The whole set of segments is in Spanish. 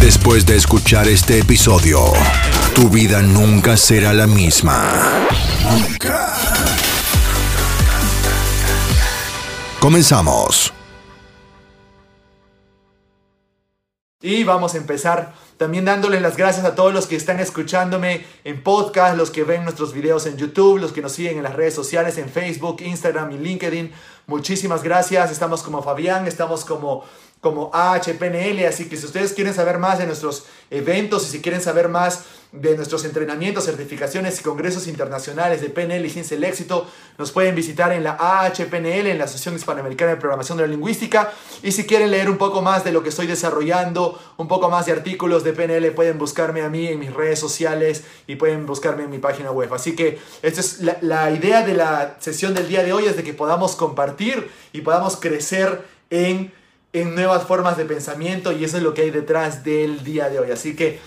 Después de escuchar este episodio, tu vida nunca será la misma. Nunca. Comenzamos. Y vamos a empezar también dándoles las gracias a todos los que están escuchándome en podcast, los que ven nuestros videos en YouTube, los que nos siguen en las redes sociales, en Facebook, Instagram y LinkedIn. Muchísimas gracias. Estamos como Fabián, estamos como, como AHPNL. Así que si ustedes quieren saber más de nuestros eventos y si quieren saber más de nuestros entrenamientos, certificaciones y congresos internacionales de PNL y Ciencia del Éxito, nos pueden visitar en la AHPNL, en la Asociación Hispanoamericana de Programación de la Lingüística. Y si quieren leer un poco más de lo que estoy desarrollando, un poco más de artículos de PNL, pueden buscarme a mí en mis redes sociales y pueden buscarme en mi página web. Así que esta es la, la idea de la sesión del día de hoy, es de que podamos compartir y podamos crecer en, en nuevas formas de pensamiento y eso es lo que hay detrás del día de hoy. Así que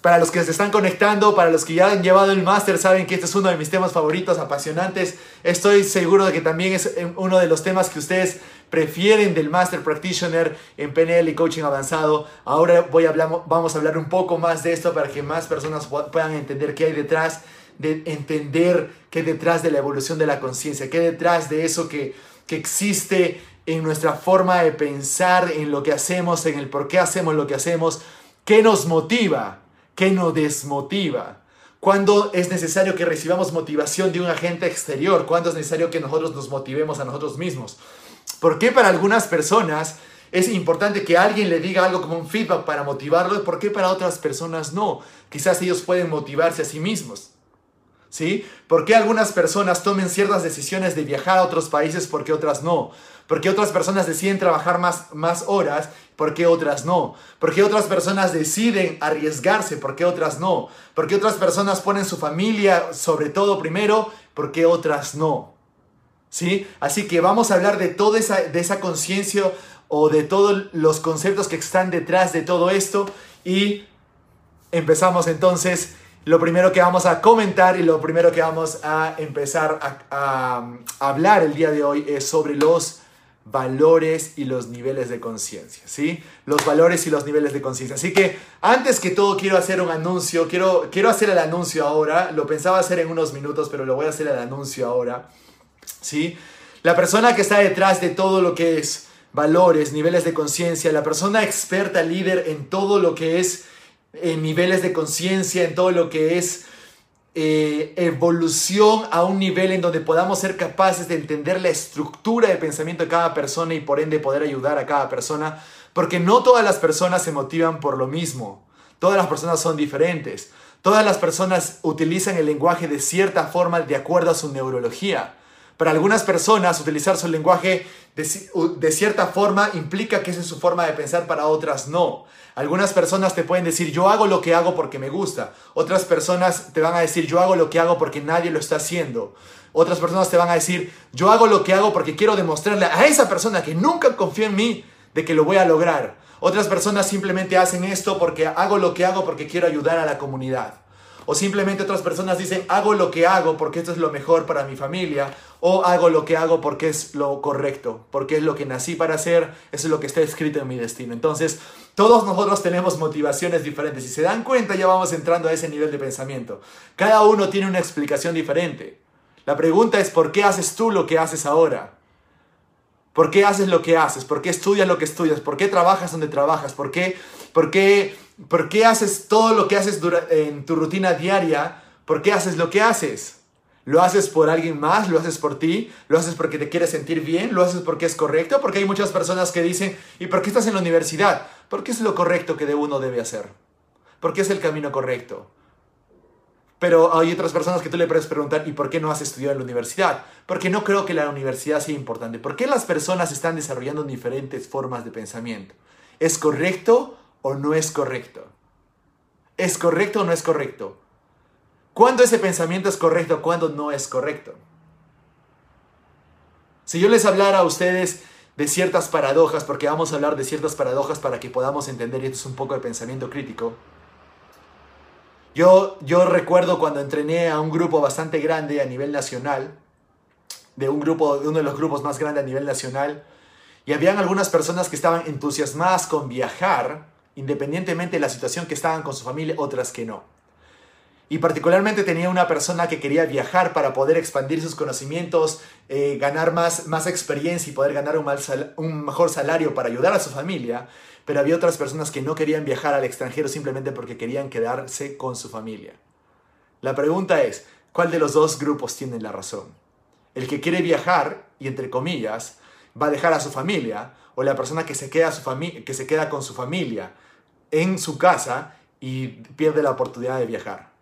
para los que se están conectando, para los que ya han llevado el máster, saben que este es uno de mis temas favoritos, apasionantes. Estoy seguro de que también es eh, uno de los temas que ustedes prefieren del Master Practitioner en PNL y Coaching Avanzado. Ahora voy a vamos a hablar un poco más de esto para que más personas pu- puedan entender qué hay detrás, de entender qué detrás de la evolución de la conciencia, qué detrás de eso que, que existe en nuestra forma de pensar, en lo que hacemos, en el por qué hacemos lo que hacemos, qué nos motiva, qué nos desmotiva. ¿Cuándo es necesario que recibamos motivación de un agente exterior? ¿Cuándo es necesario que nosotros nos motivemos a nosotros mismos? ¿Por qué para algunas personas es importante que alguien le diga algo como un feedback para motivarlo? ¿Por qué para otras personas no? Quizás ellos pueden motivarse a sí mismos. ¿Sí? ¿Por qué algunas personas tomen ciertas decisiones de viajar a otros países, por qué otras no? ¿Por qué otras personas deciden trabajar más, más horas, por qué otras no? ¿Por qué otras personas deciden arriesgarse, por qué otras no? ¿Por qué otras personas ponen su familia sobre todo primero, por qué otras no? ¿Sí? Así que vamos a hablar de toda esa, de esa conciencia o de todos los conceptos que están detrás de todo esto y empezamos entonces. Lo primero que vamos a comentar y lo primero que vamos a empezar a, hablar el día de hoy es sobre los valores y los niveles de conciencia, ¿sí? Los valores y los niveles de conciencia. Así que antes que todo quiero hacer un anuncio, quiero, quiero hacer el anuncio ahora, lo pensaba hacer en unos minutos, pero lo voy a hacer el anuncio ahora. ¿sí? La persona que está detrás de todo lo que es valores, niveles de conciencia, la persona experta, líder en todo lo que es eh, niveles de conciencia, en todo lo que es eh, evolución a un nivel en donde podamos ser capaces de entender la estructura de pensamiento de cada persona y por ende poder ayudar a cada persona, porque no todas las personas se motivan por lo mismo, todas las personas son diferentes, todas las personas utilizan el lenguaje de cierta forma de acuerdo a su neurología. Para algunas personas utilizar su lenguaje de, cierta forma implica que esa es su forma de pensar, para otras no. Algunas personas te pueden decir yo hago lo que hago porque me gusta. Otras personas te van a decir yo hago lo que hago porque nadie lo está haciendo. Otras personas te van a decir yo hago lo que hago porque quiero demostrarle a esa persona que nunca confía en mí de que lo voy a lograr. Otras personas simplemente hacen esto porque hago lo que hago porque quiero ayudar a la comunidad. O simplemente otras personas dicen, hago lo que hago porque esto es lo mejor para mi familia. O hago lo que hago porque es lo correcto, porque es lo que nací para hacer, eso es lo que está escrito en mi destino. Entonces, todos nosotros tenemos motivaciones diferentes. Si se dan cuenta, ya vamos entrando a ese nivel de pensamiento. Cada uno tiene una explicación diferente. La pregunta es, ¿por qué haces tú lo que haces ahora? ¿Por qué haces lo que haces? ¿Por qué estudias lo que estudias? ¿Por qué trabajas donde trabajas? ¿Por qué, por qué, por qué haces todo lo que haces en tu rutina diaria? ¿Por qué haces lo que haces? ¿Lo haces por alguien más? ¿Lo haces por ti? ¿Lo haces porque te quieres sentir bien? ¿Lo haces porque es correcto? Porque hay muchas personas que dicen, ¿y por qué estás en la universidad? Porque es lo correcto que de uno debe hacer. Porque es el camino correcto. Pero hay otras personas que tú le puedes preguntar, ¿y por qué no has estudiado en la universidad? Porque no creo que la universidad sea importante. ¿Por qué las personas están desarrollando diferentes formas de pensamiento? ¿Es correcto o no es correcto? ¿Es correcto o no es correcto? ¿Cuándo ese pensamiento es correcto? ¿Cuándo no es correcto? Si yo les hablara a ustedes de ciertas paradojas, porque vamos a hablar de ciertas paradojas para que podamos entender, y esto es un poco de pensamiento crítico. Yo, yo recuerdo cuando entrené a un grupo bastante grande a nivel nacional, de un grupo, de uno de los grupos más grandes a nivel nacional, y habían algunas personas que estaban entusiasmadas con viajar, independientemente de la situación que estaban con su familia, otras que no. Y particularmente tenía una persona que quería viajar para poder expandir sus conocimientos, eh, ganar más, más experiencia y poder ganar un, un mejor salario para ayudar a su familia. Pero había otras personas que no querían viajar al extranjero simplemente porque querían quedarse con su familia. La pregunta es, ¿cuál de los dos grupos tiene la razón? ¿El que quiere viajar y entre comillas va a dejar a su familia o la persona que se queda, su que se queda con su familia en su casa y pierde la oportunidad de viajar?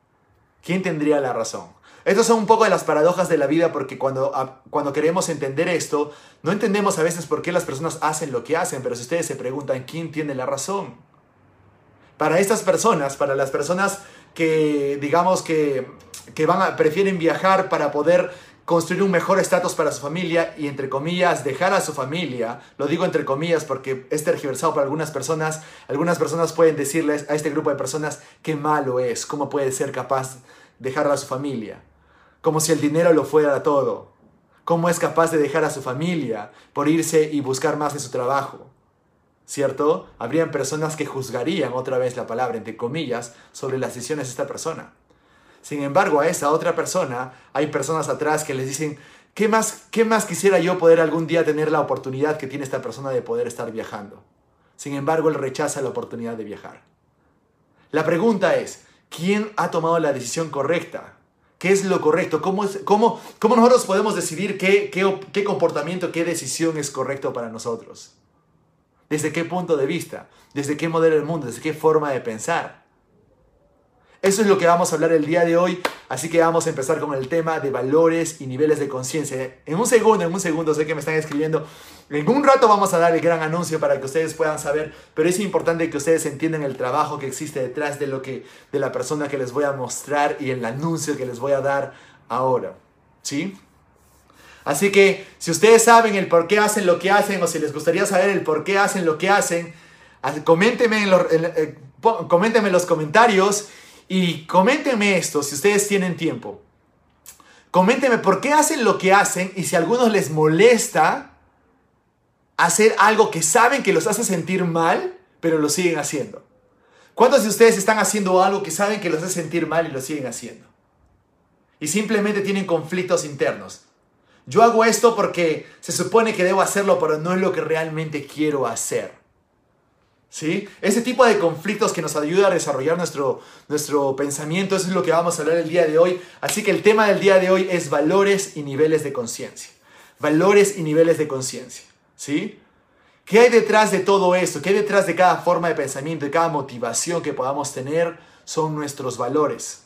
¿Quién tendría la razón? Estas son un poco de las paradojas de la vida porque cuando, cuando queremos entender esto, no entendemos a veces por qué las personas hacen lo que hacen, pero si ustedes se preguntan quién tiene la razón. Para estas personas, para las personas que digamos que, que van a, prefieren viajar para poder construir un mejor estatus para su familia y entre comillas dejar a su familia, lo digo entre comillas porque es tergiversado para algunas personas, algunas personas pueden decirles a este grupo de personas qué malo es, cómo puede ser capaz de dejar a su familia, como si el dinero lo fuera todo, cómo es capaz de dejar a su familia por irse y buscar más de su trabajo. ¿Cierto? Habrían personas que juzgarían otra vez la palabra, entre comillas, sobre las decisiones de esta persona. Sin embargo, a esa otra persona hay personas atrás que les dicen, ¿qué más, ¿qué más quisiera yo poder algún día tener la oportunidad que tiene esta persona de poder estar viajando? Sin embargo, él rechaza la oportunidad de viajar. La pregunta es, ¿quién ha tomado la decisión correcta? ¿Qué es lo correcto? ¿Cómo, cómo, cómo nosotros podemos decidir qué, qué, qué comportamiento, qué decisión es correcto para nosotros? ¿Desde qué punto de vista? ¿Desde qué modelo del mundo? ¿Desde qué forma de pensar? Eso es lo que vamos a hablar el día de hoy, así que vamos a empezar con el tema de valores y niveles de conciencia. En un segundo, en un segundo, sé que me están escribiendo. En un rato vamos a dar el gran anuncio para que ustedes puedan saber, pero es importante que ustedes entiendan el trabajo que existe detrás de lo que de la persona que les voy a mostrar y el anuncio que les voy a dar ahora. ¿Sí? Así que si ustedes saben el por qué hacen lo que hacen o si les gustaría saber el por qué hacen lo que hacen, coméntenme en, eh, coméntenme en los comentarios y coméntenme esto si ustedes tienen tiempo. Coméntenme por qué hacen lo que hacen y si a algunos les molesta hacer algo que saben que los hace sentir mal, pero lo siguen haciendo. ¿Cuántos de ustedes están haciendo algo que saben que los hace sentir mal y lo siguen haciendo? Y simplemente tienen conflictos internos. Yo hago esto porque se supone que debo hacerlo, pero no es lo que realmente quiero hacer. ¿Sí? Ese tipo de conflictos que nos ayuda a desarrollar nuestro, nuestro pensamiento, eso es lo que vamos a hablar el día de hoy. Así que el tema del día de hoy es valores y niveles de conciencia. Valores y niveles de conciencia. ¿Sí? ¿Qué hay detrás de todo esto? ¿Qué hay detrás de cada forma de pensamiento, de cada motivación que podamos tener? Son nuestros valores.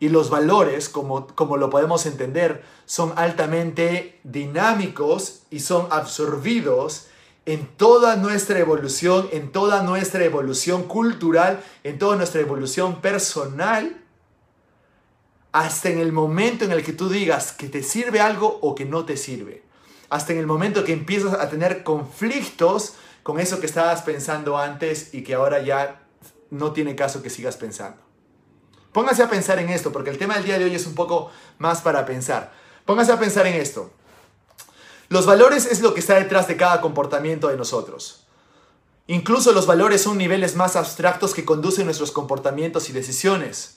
Y los valores, como, como lo podemos entender, son altamente dinámicos y son absorbidos en toda nuestra evolución, en toda nuestra evolución cultural, en toda nuestra evolución personal, hasta en el momento en el que tú digas que te sirve algo o que no te sirve. Hasta en el momento que empiezas a tener conflictos con eso que estabas pensando antes y que ahora ya no tiene caso que sigas pensando. Póngase a pensar en esto, porque el tema del día de hoy es un poco más para pensar. Póngase a pensar en esto. Los valores es lo que está detrás de cada comportamiento de nosotros. Incluso los valores son niveles más abstractos que conducen nuestros comportamientos y decisiones.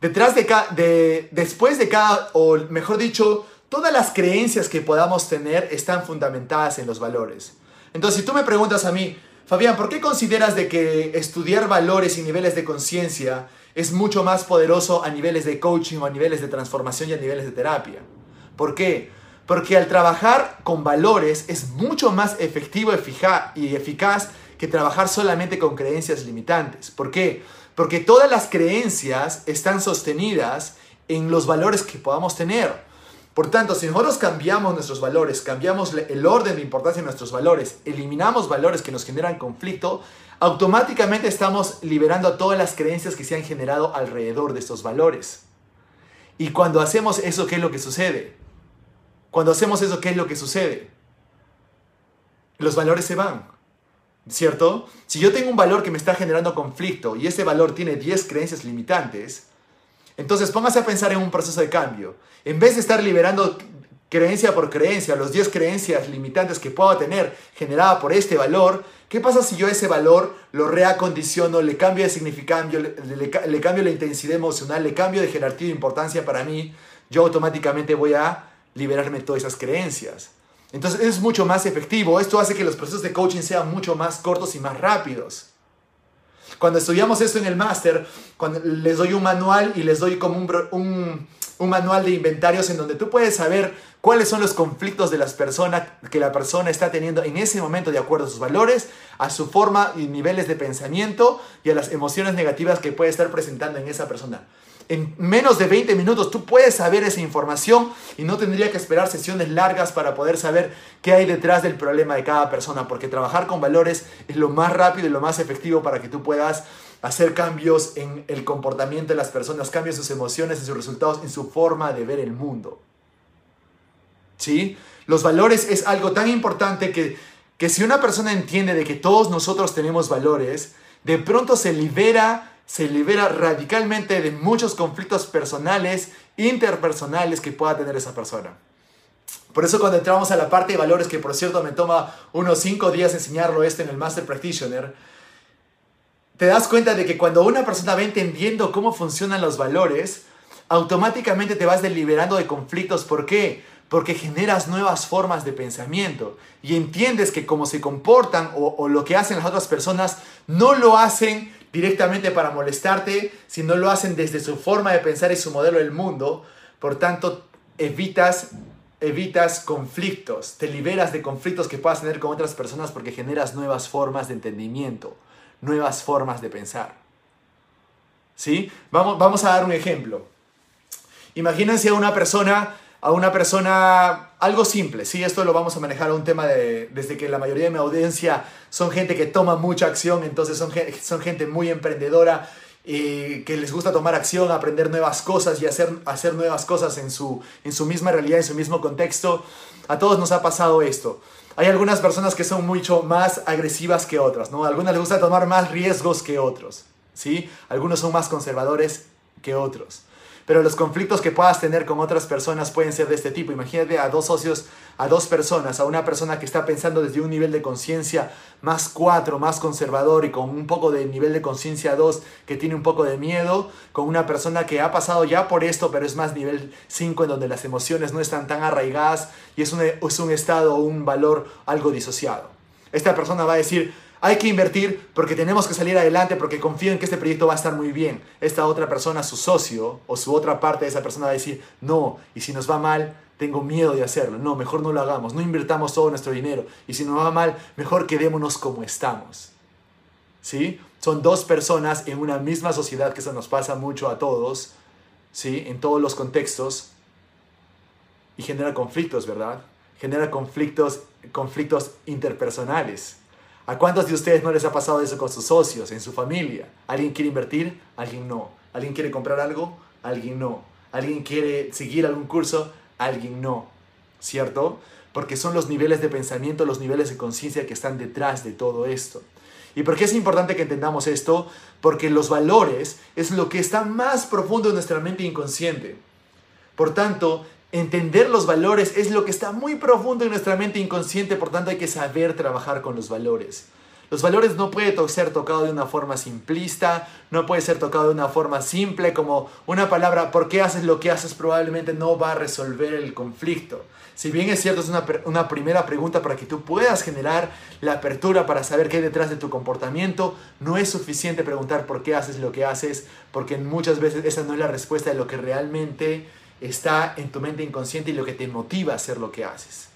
Detrás de, cada, de después de cada, o mejor dicho, todas las creencias que podamos tener están fundamentadas en los valores. Entonces, si tú me preguntas a mí, Fabián, ¿por qué consideras de que estudiar valores y niveles de conciencia es mucho más poderoso a niveles de coaching o a niveles de transformación y a niveles de terapia? ¿Por qué? Porque al trabajar con valores es mucho más efectivo y eficaz que trabajar solamente con creencias limitantes. ¿Por qué? Porque todas las creencias están sostenidas en los valores que podamos tener. Por tanto, si nosotros cambiamos nuestros valores, cambiamos el orden de importancia de nuestros valores, eliminamos valores que nos generan conflicto, automáticamente estamos liberando a todas las creencias que se han generado alrededor de estos valores. Y cuando hacemos eso, ¿qué es lo que sucede? Cuando hacemos eso, ¿qué es lo que sucede? Los valores se van, ¿cierto? Si yo tengo un valor que me está generando conflicto y ese valor tiene 10 creencias limitantes, entonces póngase a pensar en un proceso de cambio. En vez de estar liberando creencia por creencia, los 10 creencias limitantes que puedo tener generada por este valor, ¿qué pasa si yo ese valor lo reacondiciono, le cambio de significado, le, le, cambio la intensidad emocional, le cambio de jerarquía de importancia para mí? Yo automáticamente voy a liberarme de todas esas creencias. Entonces es mucho más efectivo. Esto hace que los procesos de coaching sean mucho más cortos y más rápidos. Cuando estudiamos esto en el máster, cuando les doy un manual y les doy como un, un, manual de inventarios en donde tú puedes saber cuáles son los conflictos de las personas que la persona está teniendo en ese momento de acuerdo a sus valores, a su forma y niveles de pensamiento y a las emociones negativas que puede estar presentando en esa persona en menos de 20 minutos tú puedes saber esa información y no tendría que esperar sesiones largas para poder saber qué hay detrás del problema de cada persona, porque trabajar con valores es lo más rápido y lo más efectivo para que tú puedas hacer cambios en el comportamiento de las personas, cambios en sus emociones, en sus resultados, en su forma de ver el mundo. ¿Sí? Los valores es algo tan importante que, que si una persona entiende de que todos nosotros tenemos valores, de pronto se libera se libera radicalmente de muchos conflictos personales, interpersonales que pueda tener esa persona. Por eso cuando entramos a la parte de valores, que por cierto me toma unos 5 días enseñarlo este en el Master Practitioner, te das cuenta de que cuando una persona va entendiendo cómo funcionan los valores, automáticamente te vas deliberando de conflictos. ¿Por qué? Porque generas nuevas formas de pensamiento y entiendes que cómo se comportan o, o lo que hacen las otras personas no lo hacen directamente para molestarte, si no lo hacen desde su forma de pensar y su modelo del mundo. Por tanto, evitas, evitas conflictos, te liberas de conflictos que puedas tener con otras personas porque generas nuevas formas de entendimiento, nuevas formas de pensar. ¿Sí? Vamos, vamos a dar un ejemplo. Imagínense a una persona a una persona algo simple, sí, esto lo vamos a manejar a un tema de, desde que la mayoría de mi audiencia son gente que toma mucha acción, entonces son, son gente muy emprendedora y que les gusta tomar acción, aprender nuevas cosas y hacer, hacer nuevas cosas en su, en su misma realidad, en su mismo contexto. A todos nos ha pasado esto. Hay algunas personas que son mucho más agresivas que otras, ¿no? A algunas les gusta tomar más riesgos que otros, ¿sí? Algunos son más conservadores que otros pero los conflictos que puedas tener con otras personas pueden ser de este tipo. Imagínate a dos socios, a dos personas, a una persona que está pensando desde un nivel de conciencia más cuatro, más conservador y con un poco de nivel de conciencia dos que tiene un poco de miedo, con una persona que ha pasado ya por esto, pero es más nivel 5 en donde las emociones no están tan arraigadas y es un, es un estado o un valor algo disociado. Esta persona va a decir, hay que invertir porque tenemos que salir adelante, porque confío en que este proyecto va a estar muy bien. Esta otra persona, su socio o su otra parte de esa persona va a decir, no, y si nos va mal, tengo miedo de hacerlo. No, mejor no lo hagamos, no invirtamos todo nuestro dinero. Y si nos va mal, mejor quedémonos como estamos. ¿Sí? Son dos personas en una misma sociedad, que eso nos pasa mucho a todos, ¿sí? En todos los contextos. Y genera conflictos, ¿verdad? Genera conflictos, conflictos interpersonales. ¿A cuántos de ustedes no les ha pasado eso con sus socios, en su familia? ¿Alguien quiere invertir? Alguien no. ¿Alguien quiere comprar algo? Alguien no. ¿Alguien quiere seguir algún curso? Alguien no. ¿Cierto? Porque son los niveles de pensamiento, los niveles de conciencia que están detrás de todo esto. ¿Y por qué es importante que entendamos esto? Porque los valores es lo que está más profundo en nuestra mente inconsciente. Por tanto, Entender los valores es lo que está muy profundo en nuestra mente inconsciente, por tanto hay que saber trabajar con los valores. Los valores no pueden ser tocados de una forma simplista, no puede ser tocado de una forma simple como una palabra, ¿por qué haces lo que haces? Probablemente no va a resolver el conflicto. Si bien es cierto, es una, una primera pregunta para que tú puedas generar la apertura para saber qué hay detrás de tu comportamiento, no es suficiente preguntar por qué haces lo que haces, porque muchas veces esa no es la respuesta de lo que realmente está en tu mente inconsciente y lo que te motiva a hacer lo que haces.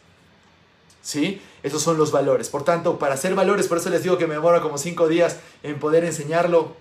¿Sí? Esos son los valores. Por tanto, para hacer valores, por eso les digo que me demora como cinco días en poder enseñarlo.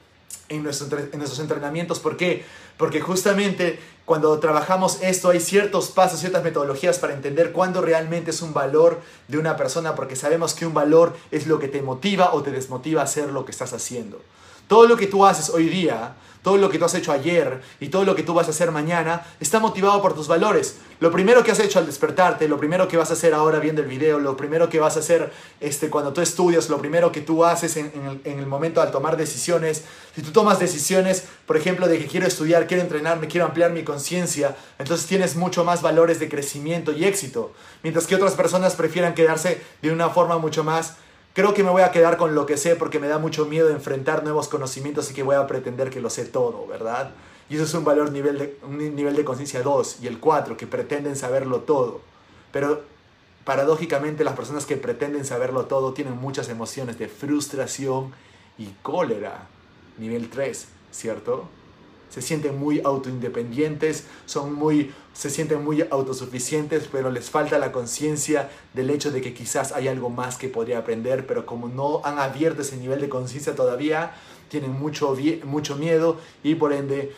en, en nuestros entrenamientos. ¿Por qué? Porque justamente cuando trabajamos esto hay ciertos pasos, ciertas metodologías para entender cuándo realmente es un valor de una persona, porque sabemos que un valor es lo que te motiva o te desmotiva a hacer lo que estás haciendo. Todo lo que tú haces hoy día, todo lo que tú has hecho ayer y todo lo que tú vas a hacer mañana está motivado por tus valores. Lo primero que has hecho al despertarte, lo primero que vas a hacer ahora viendo el video, lo primero que vas a hacer este, cuando tú estudias, lo primero que tú haces en, el, en el momento al tomar decisiones. Si tú tomas decisiones, por ejemplo, de que quiero estudiar, quiero entrenarme, quiero ampliar mi conciencia, entonces tienes mucho más valores de crecimiento y éxito. Mientras que otras personas prefieran quedarse de una forma mucho más Creo que me voy a quedar con lo que sé porque me da mucho miedo enfrentar nuevos conocimientos y que voy a pretender que lo sé todo, ¿verdad? Y eso es un valor nivel de, un nivel de conciencia 2 y el 4, que pretenden saberlo todo. Pero paradójicamente las personas que pretenden saberlo todo tienen muchas emociones de frustración y cólera. Nivel 3, ¿cierto? Se sienten muy autoindependientes, son muy, se sienten muy autosuficientes, pero les falta la conciencia del hecho de que quizás hay algo más que podría aprender, pero como no han abierto ese nivel de conciencia todavía, tienen mucho, mucho miedo y por ende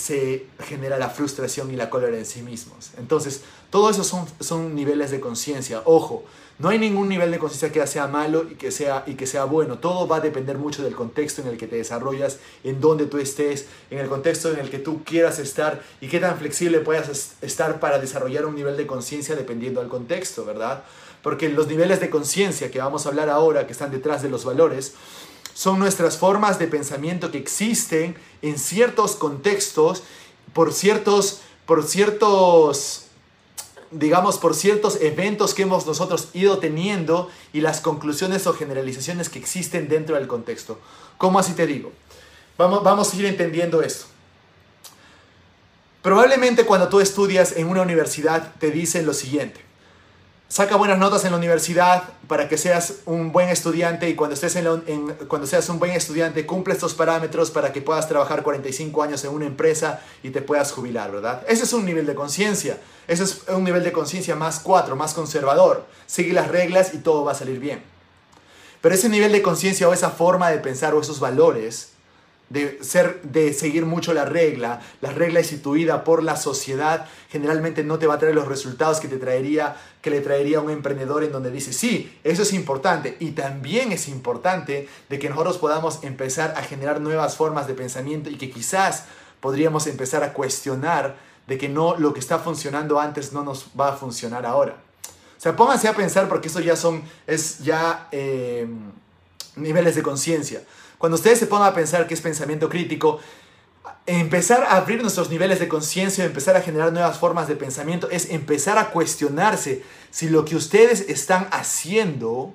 se genera la frustración y la cólera en sí mismos. Entonces, todo eso son, son niveles de conciencia. Ojo, no hay ningún nivel de conciencia que sea malo y que sea, y que sea bueno. Todo va a depender mucho del contexto en el que te desarrollas, en donde tú estés, en el contexto en el que tú quieras estar y qué tan flexible puedas estar para desarrollar un nivel de conciencia dependiendo del contexto, ¿verdad? Porque los niveles de conciencia que vamos a hablar ahora, que están detrás de los valores, son nuestras formas de pensamiento que existen en ciertos contextos, por ciertos, por ciertos digamos, por ciertos eventos que hemos nosotros ido teniendo y las conclusiones o generalizaciones que existen dentro del contexto. ¿Cómo así te digo? Vamos, vamos a ir entendiendo esto. Probablemente cuando tú estudias en una universidad te dicen lo siguiente saca buenas notas en la universidad para que seas un buen estudiante y cuando, estés en, cuando seas un buen estudiante cumple estos parámetros para que puedas trabajar 45 años en una empresa y te puedas jubilar, ¿verdad? Ese es un nivel de conciencia, ese es un nivel de conciencia más cuatro, más conservador. Sigue las reglas y todo va a salir bien. Pero ese nivel de conciencia o esa forma de pensar o esos valores de, ser, de seguir mucho la regla, la regla instituida por la sociedad, generalmente no te va a traer los resultados que, te traería, que le traería un emprendedor en donde dice, sí, eso es importante. Y también es importante de que nosotros podamos empezar a generar nuevas formas de pensamiento y que quizás podríamos empezar a cuestionar de que no lo que está funcionando antes no nos va a funcionar ahora. O sea, pónganse a pensar porque eso ya son, es ya eh, niveles de conciencia. Cuando ustedes se pongan a pensar qué es pensamiento crítico, empezar a abrir nuestros niveles de conciencia, empezar a generar nuevas formas de pensamiento, es empezar a cuestionarse si lo que ustedes están haciendo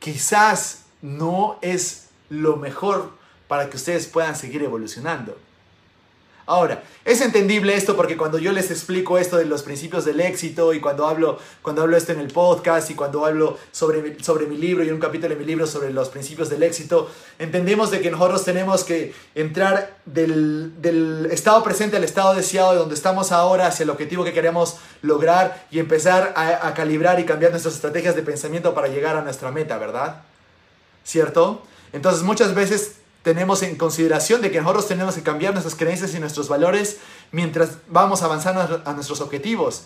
quizás no es lo mejor para que ustedes puedan seguir evolucionando. Ahora, es entendible esto porque cuando yo les explico esto de los principios del éxito y cuando hablo, cuando hablo esto en el podcast y cuando hablo sobre, sobre mi libro y un capítulo de mi libro sobre los principios del éxito, entendemos de que nosotros tenemos que entrar del, del estado presente al estado deseado de donde estamos ahora hacia el objetivo que queremos lograr y empezar a, a calibrar y cambiar nuestras estrategias de pensamiento para llegar a nuestra meta, ¿verdad? ¿Cierto? Entonces muchas veces tenemos en consideración de que nosotros tenemos que cambiar nuestras creencias y nuestros valores mientras vamos avanzando a nuestros objetivos.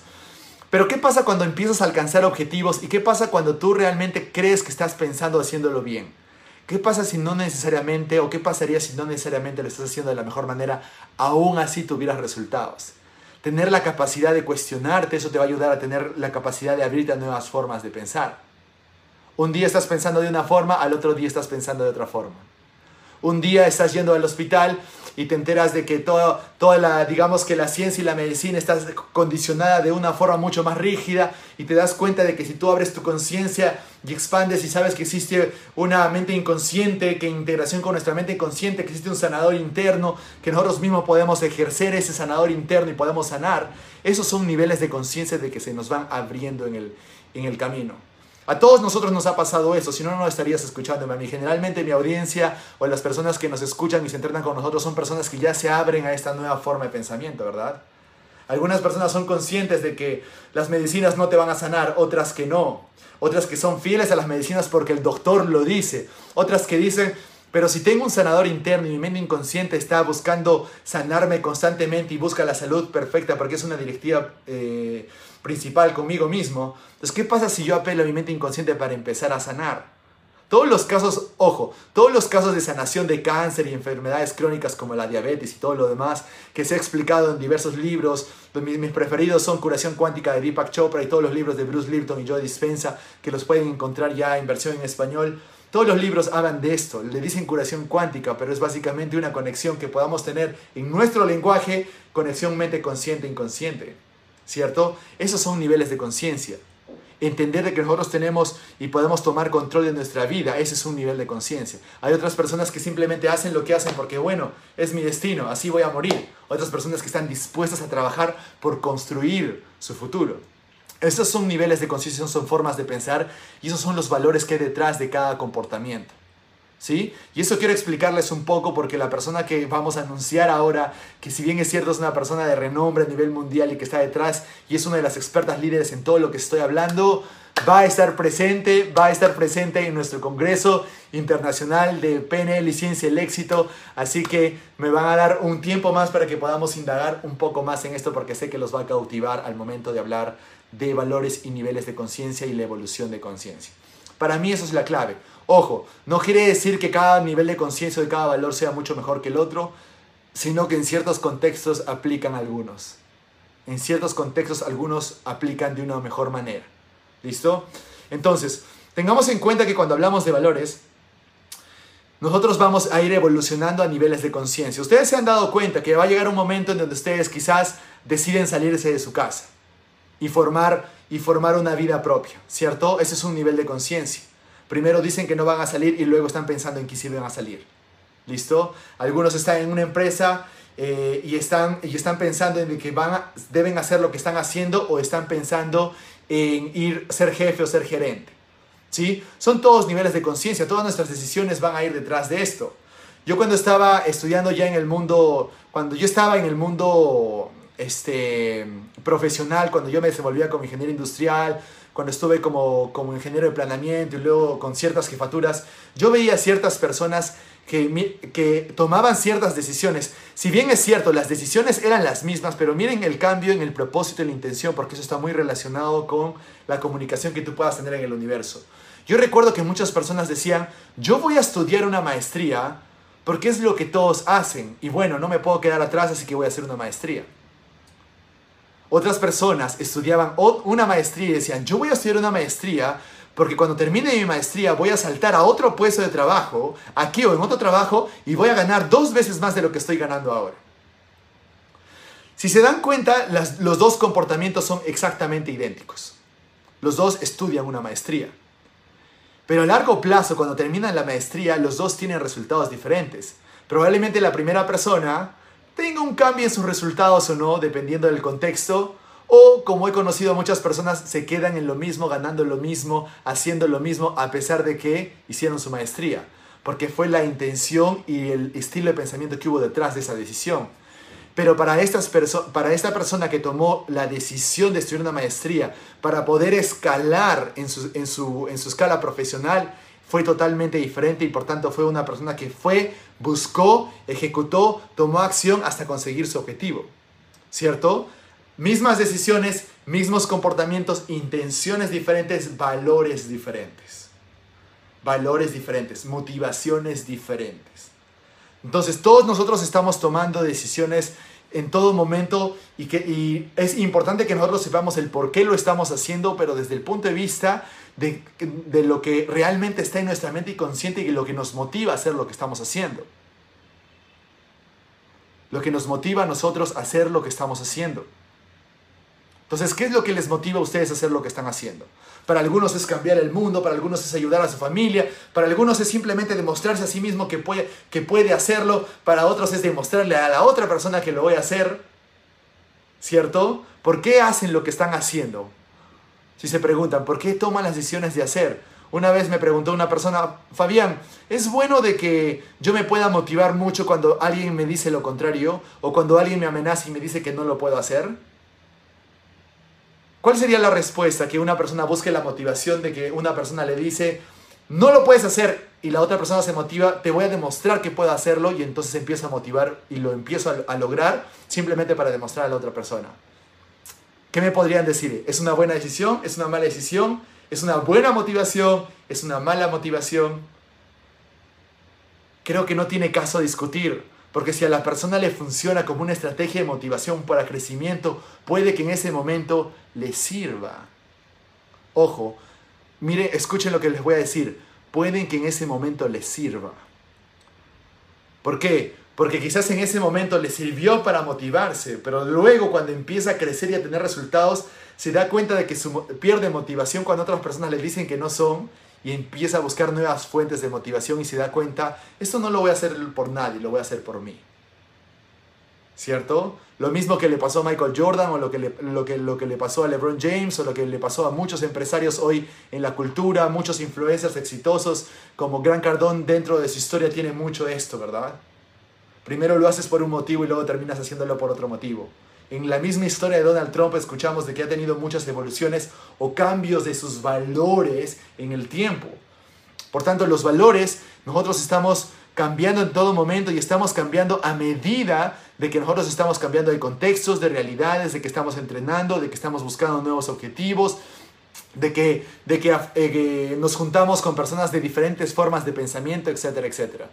Pero ¿qué pasa cuando empiezas a alcanzar objetivos y qué pasa cuando tú realmente crees que estás pensando haciéndolo bien? ¿Qué pasa si no necesariamente o qué pasaría si no necesariamente lo estás haciendo de la mejor manera, aún así tuvieras resultados? Tener la capacidad de cuestionarte, eso te va a ayudar a tener la capacidad de abrirte a nuevas formas de pensar. Un día estás pensando de una forma, al otro día estás pensando de otra forma un día estás yendo al hospital y te enteras de que todo, toda la, digamos que la ciencia y la medicina está condicionada de una forma mucho más rígida y te das cuenta de que si tú abres tu conciencia y expandes y sabes que existe una mente inconsciente, que en integración con nuestra mente inconsciente, que existe un sanador interno, que nosotros mismos podemos ejercer ese sanador interno y podemos sanar, esos son niveles de conciencia de que se nos van abriendo en el, en el camino. A todos nosotros nos ha pasado eso, si no, no estarías escuchándome a mí. Generalmente mi audiencia o las personas que nos escuchan y se entrenan con nosotros son personas que ya se abren a esta nueva forma de pensamiento, ¿verdad? Algunas personas son conscientes de que las medicinas no te van a sanar, otras que no. Otras que son fieles a las medicinas porque el doctor lo dice. Otras que dicen, Pero si tengo un sanador interno y mi mente inconsciente está buscando sanarme constantemente y busca la salud perfecta porque es una directiva eh, principal conmigo mismo, entonces ¿qué pasa si yo apelo a mi mente inconsciente para empezar a sanar? Todos los casos, ojo, todos los casos de sanación de cáncer y enfermedades crónicas como la diabetes y todo lo demás que se ha explicado en diversos libros, mis, preferidos son Curación Cuántica de Deepak Chopra y todos los libros de Bruce Lipton y Joe Dispensa que los pueden encontrar ya en versión en español. Todos los libros hablan de esto, le dicen curación cuántica, pero es básicamente una conexión que podamos tener en nuestro lenguaje, conexión mente consciente inconsciente, ¿cierto? Esos son niveles de conciencia entender de que nosotros tenemos y podemos tomar control de nuestra vida, ese es un nivel de conciencia. Hay otras personas que simplemente hacen lo que hacen porque, bueno, es mi destino, así voy a morir. Otras personas que están dispuestas a trabajar por construir su futuro. Esos son niveles de conciencia, son formas de pensar y esos son los valores que hay detrás de cada comportamiento. ¿Sí? Y eso quiero explicarles un poco porque la persona que vamos a anunciar ahora, que si bien es cierto es una persona de renombre a nivel mundial y que está detrás y es una de las expertas líderes en todo lo que estoy hablando, va a estar presente, va a estar presente en nuestro Congreso Internacional de PNL y Ciencia el Éxito, así que me van a dar un tiempo más para que podamos indagar un poco más en esto porque sé que los va a cautivar al momento de hablar de valores y niveles de conciencia y la evolución de conciencia. Para mí eso es la clave. Ojo, no quiere decir que cada nivel de conciencia de cada valor sea mucho mejor que el otro, sino que en ciertos contextos aplican algunos. En ciertos contextos algunos aplican de una mejor manera. ¿Listo? Entonces, tengamos en cuenta que cuando hablamos de valores, nosotros vamos a ir evolucionando a niveles de conciencia. Ustedes se han dado cuenta que va a llegar un momento en donde ustedes quizás deciden salirse de su casa y formar, y formar una vida propia, ¿cierto? Ese es un nivel de conciencia. Primero dicen que no van a salir y luego están pensando en que sí van a salir. ¿Listo? Algunos están en una empresa eh, y, están, y están pensando en que van deben hacer lo que están haciendo o están pensando en ir ser jefe o ser gerente. ¿Sí? Son todos niveles de conciencia, todas nuestras decisiones van a ir detrás de esto. Yo cuando estaba estudiando ya en el mundo, cuando yo estaba en el mundo este, profesional, cuando yo me desenvolvía como ingeniero industrial, cuando estuve como, como ingeniero de planeamiento y luego con ciertas jefaturas, yo veía ciertas personas que, que tomaban ciertas decisiones. Si bien es cierto, las decisiones eran las mismas, pero miren el cambio en el propósito y la intención, porque eso está muy relacionado con la comunicación que tú puedas tener en el universo. Yo recuerdo que muchas personas decían, yo voy a estudiar una maestría porque es lo que todos hacen y bueno, no me puedo quedar atrás, así que voy a hacer una maestría. Otras personas estudiaban una maestría y decían, yo voy a estudiar una maestría porque cuando termine mi maestría voy a saltar a otro puesto de trabajo, aquí o en otro trabajo, y voy a ganar dos veces más de lo que estoy ganando ahora. Si se dan cuenta, los dos comportamientos son exactamente idénticos. Los dos estudian una maestría. Pero a largo plazo, cuando terminan la maestría, los dos tienen resultados diferentes. Probablemente la primera persona tenga un cambio en sus resultados o no, dependiendo del contexto, o como he conocido a muchas personas, se quedan en lo mismo, ganando lo mismo, haciendo lo mismo, a pesar de que hicieron su maestría, porque fue la intención y el estilo de pensamiento que hubo detrás de esa decisión. Pero para, estas para esta persona que tomó la decisión de estudiar una maestría, para poder escalar en su, en su, en su escala profesional, fue totalmente diferente y por tanto fue una persona que fue, buscó, ejecutó, tomó acción hasta conseguir su objetivo. ¿Cierto? Mismas decisiones, mismos comportamientos, intenciones diferentes, valores diferentes. Valores diferentes, motivaciones diferentes. Entonces todos nosotros estamos tomando decisiones en todo momento y, que, y es importante que nosotros sepamos el por qué lo estamos haciendo, pero desde el punto de vista de, de lo que realmente está en nuestra mente y consciente y lo que nos motiva a hacer lo que estamos haciendo. Lo que nos motiva a nosotros a hacer lo que estamos haciendo. Entonces, ¿qué es lo que les motiva a ustedes a hacer lo que están haciendo? Para algunos es cambiar el mundo, para algunos es ayudar a su familia, para algunos es simplemente demostrarse a sí mismo que puede, que puede hacerlo, para otros es demostrarle a la otra persona que lo voy a hacer. ¿Cierto? ¿Por qué hacen lo que están haciendo? Si se preguntan, ¿por qué toman las decisiones de hacer? Una vez me preguntó una persona, Fabián, ¿es bueno de que yo me pueda motivar mucho cuando alguien me dice lo contrario o cuando alguien me amenaza y me dice que no lo puedo hacer? ¿Cuál sería la respuesta? Que una persona busque la motivación de que una persona le dice, no lo puedes hacer y la otra persona se motiva, te voy a demostrar que puedo hacerlo y entonces empiezo a motivar y lo empiezo a, a lograr simplemente para demostrar a la otra persona. ¿Qué me podrían decir? ¿Es una buena decisión? ¿Es una mala decisión? ¿Es una buena motivación? ¿Es una mala motivación? Creo que no tiene caso discutir, porque si a la persona le funciona como una estrategia de motivación para crecimiento, puede que en ese momento le sirva. Ojo, mire, escuchen lo que les voy a decir. Pueden que en ese momento les sirva. ¿Por qué? Porque quizás en ese momento le sirvió para motivarse, pero luego cuando empieza a crecer y a tener resultados, se da cuenta de que pierde motivación cuando otras personas le dicen que no son y empieza a buscar nuevas fuentes de motivación y se da cuenta, esto no lo voy a hacer por nadie, lo voy a hacer por mí. ¿Cierto? Lo mismo que le pasó a Michael Jordan o lo que, le, lo, que, le pasó a LeBron James o lo que le pasó a muchos empresarios hoy en la cultura, muchos influencers exitosos como Gran Cardón dentro de su historia tiene mucho esto, ¿verdad? Primero lo haces por un motivo y luego terminas haciéndolo por otro motivo. En la misma historia de Donald Trump escuchamos de que ha tenido muchas evoluciones o cambios de sus valores en el tiempo. Por tanto, los valores nosotros estamos cambiando en todo momento y estamos cambiando a medida de que nosotros estamos cambiando de contextos, de realidades, de que estamos entrenando, de que estamos buscando nuevos objetivos, de que, de que, eh, nos juntamos con personas de diferentes formas de pensamiento, etcétera, etcétera.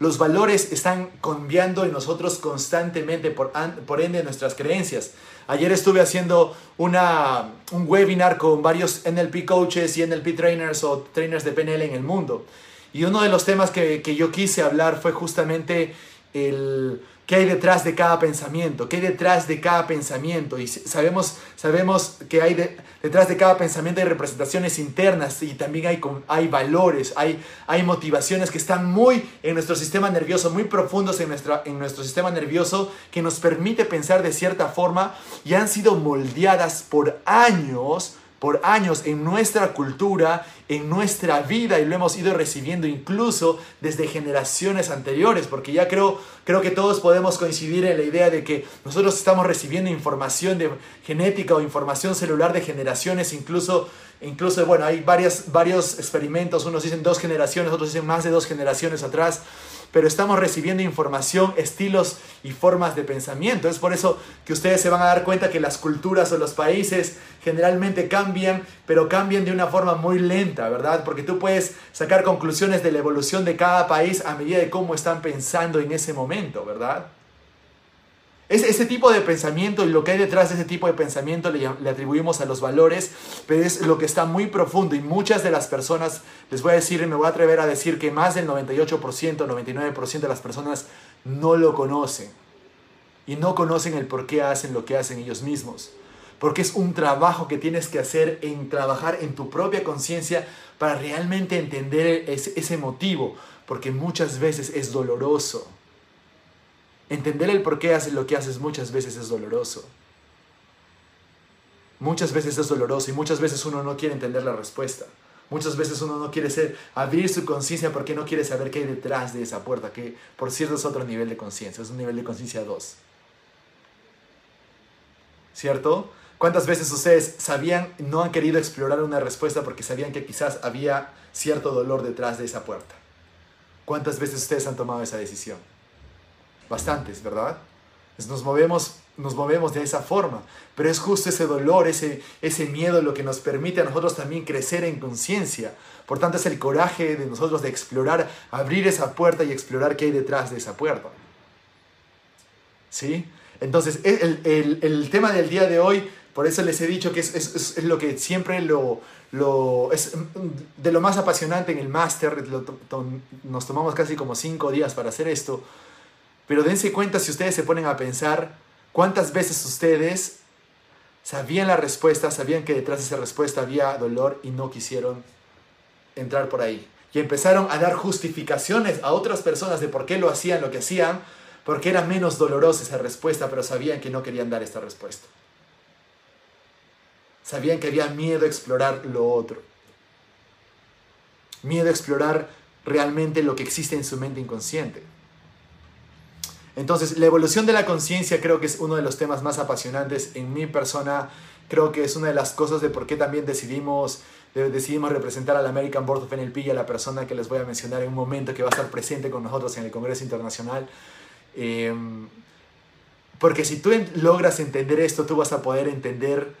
Los valores están cambiando en nosotros constantemente, por, por ende nuestras creencias. Ayer estuve haciendo una, un webinar con varios NLP coaches y NLP trainers o trainers de PNL en el mundo. Y uno de los temas que, que yo quise hablar fue justamente el, ¿Qué hay detrás de cada pensamiento? ¿Qué hay detrás de cada pensamiento? Y sabemos, sabemos que hay detrás de cada pensamiento hay representaciones internas y también hay, hay valores, hay, hay motivaciones que están muy en nuestro sistema nervioso, muy profundos en, nuestra, en nuestro sistema nervioso, que nos permite pensar de cierta forma y han sido moldeadas por años por años en nuestra cultura, en nuestra vida y lo hemos ido recibiendo incluso desde generaciones anteriores, porque ya creo, creo que todos podemos coincidir en la idea de que nosotros estamos recibiendo información de genética o información celular de generaciones, incluso, incluso bueno, hay varias, varios experimentos, unos dicen dos generaciones, otros dicen más de dos generaciones atrás pero estamos recibiendo información, estilos y formas de pensamiento. Es por eso que ustedes se van a dar cuenta que las culturas o los países generalmente cambian, pero cambian de una forma muy lenta, ¿verdad? Porque tú puedes sacar conclusiones de la evolución de cada país a medida de cómo están pensando en ese momento, ¿verdad? Ese tipo de pensamiento y lo que hay detrás de ese tipo de pensamiento le, atribuimos a los valores, pero es lo que está muy profundo y muchas de las personas, les voy a decir me voy a atrever a decir que más del 98%, 99% de las personas no lo conocen y no conocen el por qué hacen lo que hacen ellos mismos. Porque es un trabajo que tienes que hacer en trabajar en tu propia conciencia para realmente entender ese, ese motivo, porque muchas veces es doloroso. Entender el por qué haces lo que haces muchas veces es doloroso. Muchas veces es doloroso y muchas veces uno no quiere entender la respuesta. Muchas veces uno no quiere ser, abrir su conciencia porque no quiere saber qué hay detrás de esa puerta, que por cierto es otro nivel de conciencia, es un nivel de conciencia 2. ¿Cierto? ¿Cuántas veces ustedes sabían, no han querido explorar una respuesta porque sabían que quizás había cierto dolor detrás de esa puerta? ¿Cuántas veces ustedes han tomado esa decisión? Bastantes, ¿verdad? Nos movemos, nos movemos de esa forma, pero es justo ese dolor, ese, ese miedo lo que nos permite a nosotros también crecer en conciencia. Por tanto, es el coraje de nosotros de explorar, abrir esa puerta y explorar qué hay detrás de esa puerta. ¿Sí? Entonces, el, el, el tema del día de hoy, por eso les he dicho que es, es, es lo que siempre lo, lo, es de lo más apasionante en el máster. Nos tomamos casi como cinco días para hacer esto pero dense cuenta si ustedes se ponen a pensar cuántas veces ustedes sabían la respuesta, sabían que detrás de esa respuesta había dolor y no quisieron entrar por ahí. Y empezaron a dar justificaciones a otras personas de por qué lo hacían lo que hacían, porque era menos dolorosa esa respuesta, pero sabían que no querían dar esta respuesta. Sabían que había miedo a explorar lo otro. Miedo a explorar realmente lo que existe en su mente inconsciente. Entonces, la evolución de la conciencia creo que es uno de los temas más apasionantes en mi persona. Creo que es una de las cosas de por qué también decidimos decidimos representar al American Board of NLP y a la persona que les voy a mencionar en un momento que va a estar presente con nosotros en el Congreso Internacional. Em, porque si tú logras entender esto, tú vas a poder entender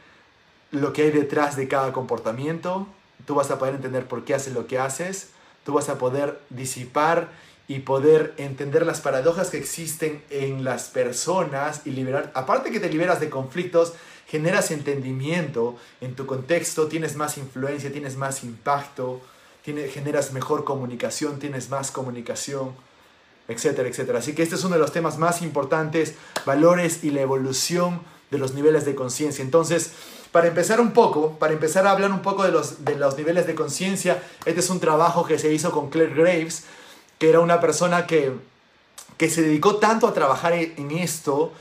lo que hay detrás de cada comportamiento, tú vas a poder entender por qué haces lo que haces, tú vas a poder disipar y poder entender las paradojas que existen en las personas y liberar, aparte que te liberas de conflictos, generas entendimiento en tu contexto, tienes más influencia, tienes más impacto, tienes, generas mejor comunicación, tienes más comunicación, etcétera, etcétera. Así que este es uno de los temas más importantes, valores y la evolución de los niveles de conciencia. Entonces, para empezar un poco, para empezar a hablar un poco de los, de los niveles de conciencia, este es un trabajo que se hizo con Claire Graves, que era una persona que, que se dedicó tanto a trabajar en esto,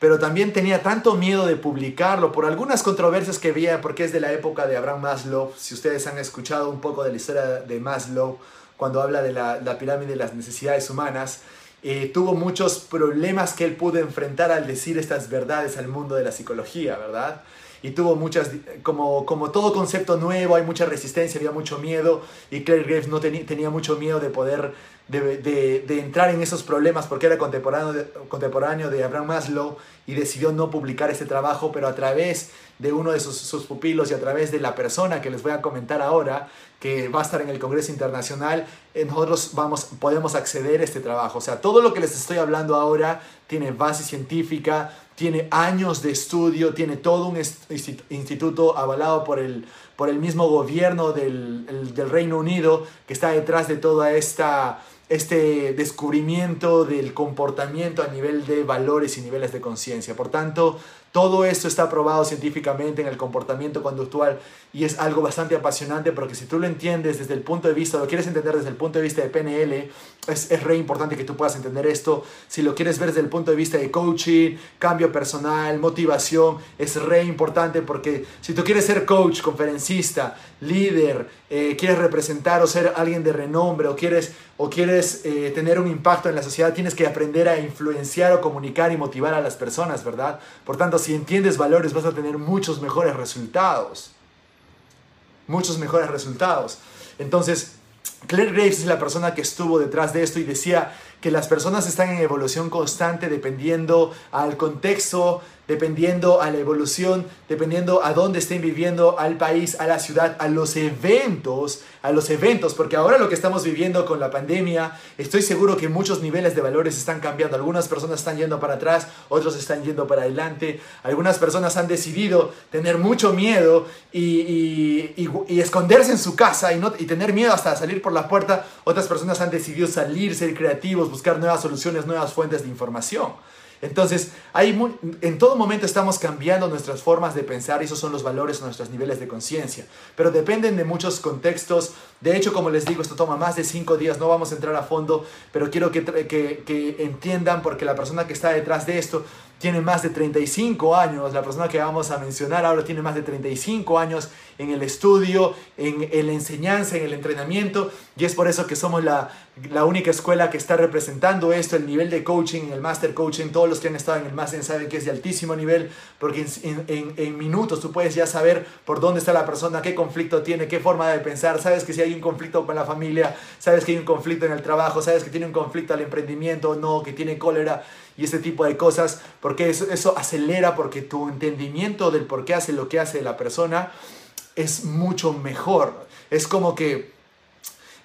pero también tenía tanto miedo de publicarlo por algunas controversias que había, porque es de la época de Abraham Maslow. Si ustedes han escuchado un poco de la historia de Maslow, cuando habla de la, la pirámide de las necesidades humanas, eh, tuvo muchos problemas que él pudo enfrentar al decir estas verdades al mundo de la psicología, ¿verdad? Y tuvo muchas, como, como todo concepto nuevo, hay mucha resistencia, había mucho miedo y Claire Graves no tenía mucho miedo de poder, de, entrar en esos problemas porque era contemporáneo de, contemporáneo de Abraham Maslow y decidió no publicar este trabajo, pero a través de uno de sus, sus, pupilos y a través de la persona que les voy a comentar ahora, que va a estar en el Congreso Internacional, eh, nosotros vamos, podemos acceder a este trabajo. O sea, todo lo que les estoy hablando ahora tiene base científica, tiene años de estudio, tiene todo un instituto avalado por el, por el mismo gobierno del, del Reino Unido que está detrás de toda esta este descubrimiento del comportamiento a nivel de valores y niveles de conciencia. Por tanto, todo esto está probado científicamente en el comportamiento conductual y es algo bastante apasionante porque si tú lo entiendes desde el punto de vista, lo quieres entender desde el punto de vista de PNL, es, es re importante que tú puedas entender esto. Si lo quieres ver desde el punto de vista de coaching, cambio personal, motivación, es re importante porque si tú quieres ser coach, conferencista, líder, eh, quieres representar o ser alguien de renombre o quieres, o quieres eh, tener un impacto en la sociedad, tienes que aprender a influenciar o comunicar y motivar a las personas, ¿verdad? Por tanto, si entiendes valores vas a tener muchos mejores resultados. Muchos mejores resultados. Entonces, Claire Graves es la persona que estuvo detrás de esto y decía que las personas están en evolución constante dependiendo al contexto, dependiendo a la evolución, dependiendo a dónde estén viviendo, al país, a la ciudad, a los eventos, a los eventos, porque ahora lo que estamos viviendo con la pandemia, estoy seguro que muchos niveles de valores están cambiando. Algunas personas están yendo para atrás, otros están yendo para adelante. Algunas personas han decidido tener mucho miedo y, y, esconderse en su casa y, no, y tener miedo hasta salir por la puerta. Otras personas han decidido salir, ser creativos, buscar nuevas soluciones, nuevas fuentes de información. Entonces, hay en todo momento estamos cambiando nuestras formas de pensar y esos son los valores nuestros niveles de conciencia. Pero dependen de muchos contextos. De hecho, como les digo, esto toma más de cinco días, no vamos a entrar a fondo, pero quiero que, que, que entiendan porque la persona que está detrás de esto tiene más de 35 años, la persona que vamos a mencionar ahora tiene más de 35 años en el estudio, en, la enseñanza, en el entrenamiento, y es por eso que somos la, única escuela que está representando esto, el nivel de coaching, el master coaching, todos los que han estado en el master saben que es de altísimo nivel, porque en minutos tú puedes ya saber por dónde está la persona, qué conflicto tiene, qué forma de pensar, sabes que si hay un conflicto con la familia, sabes que hay un conflicto en el trabajo, sabes que tiene un conflicto al emprendimiento, no, que tiene cólera, y ese tipo de cosas, porque eso, eso acelera, porque tu entendimiento del por qué hace lo que hace la persona es mucho mejor. Es como que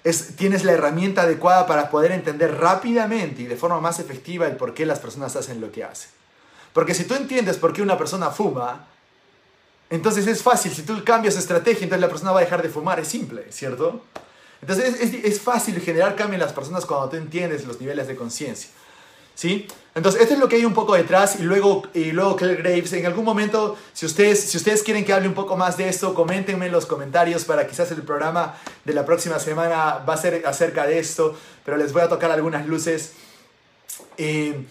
es, tienes la herramienta adecuada para poder entender rápidamente y de forma más efectiva el por qué las personas hacen lo que hacen. Porque si tú entiendes por qué una persona fuma, entonces es fácil, si tú cambias estrategia, entonces la persona va a dejar de fumar, es simple, ¿cierto? Entonces es, fácil generar cambio en las personas cuando tú entiendes los niveles de conciencia. ¿Sí? Entonces, esto es lo que hay un poco detrás y luego, y luego Claire Graves, en algún momento, si ustedes, si ustedes quieren que hable un poco más de esto, coméntenme en los comentarios para quizás el programa de la próxima semana va a ser acerca de esto, pero les voy a tocar algunas luces. Eh,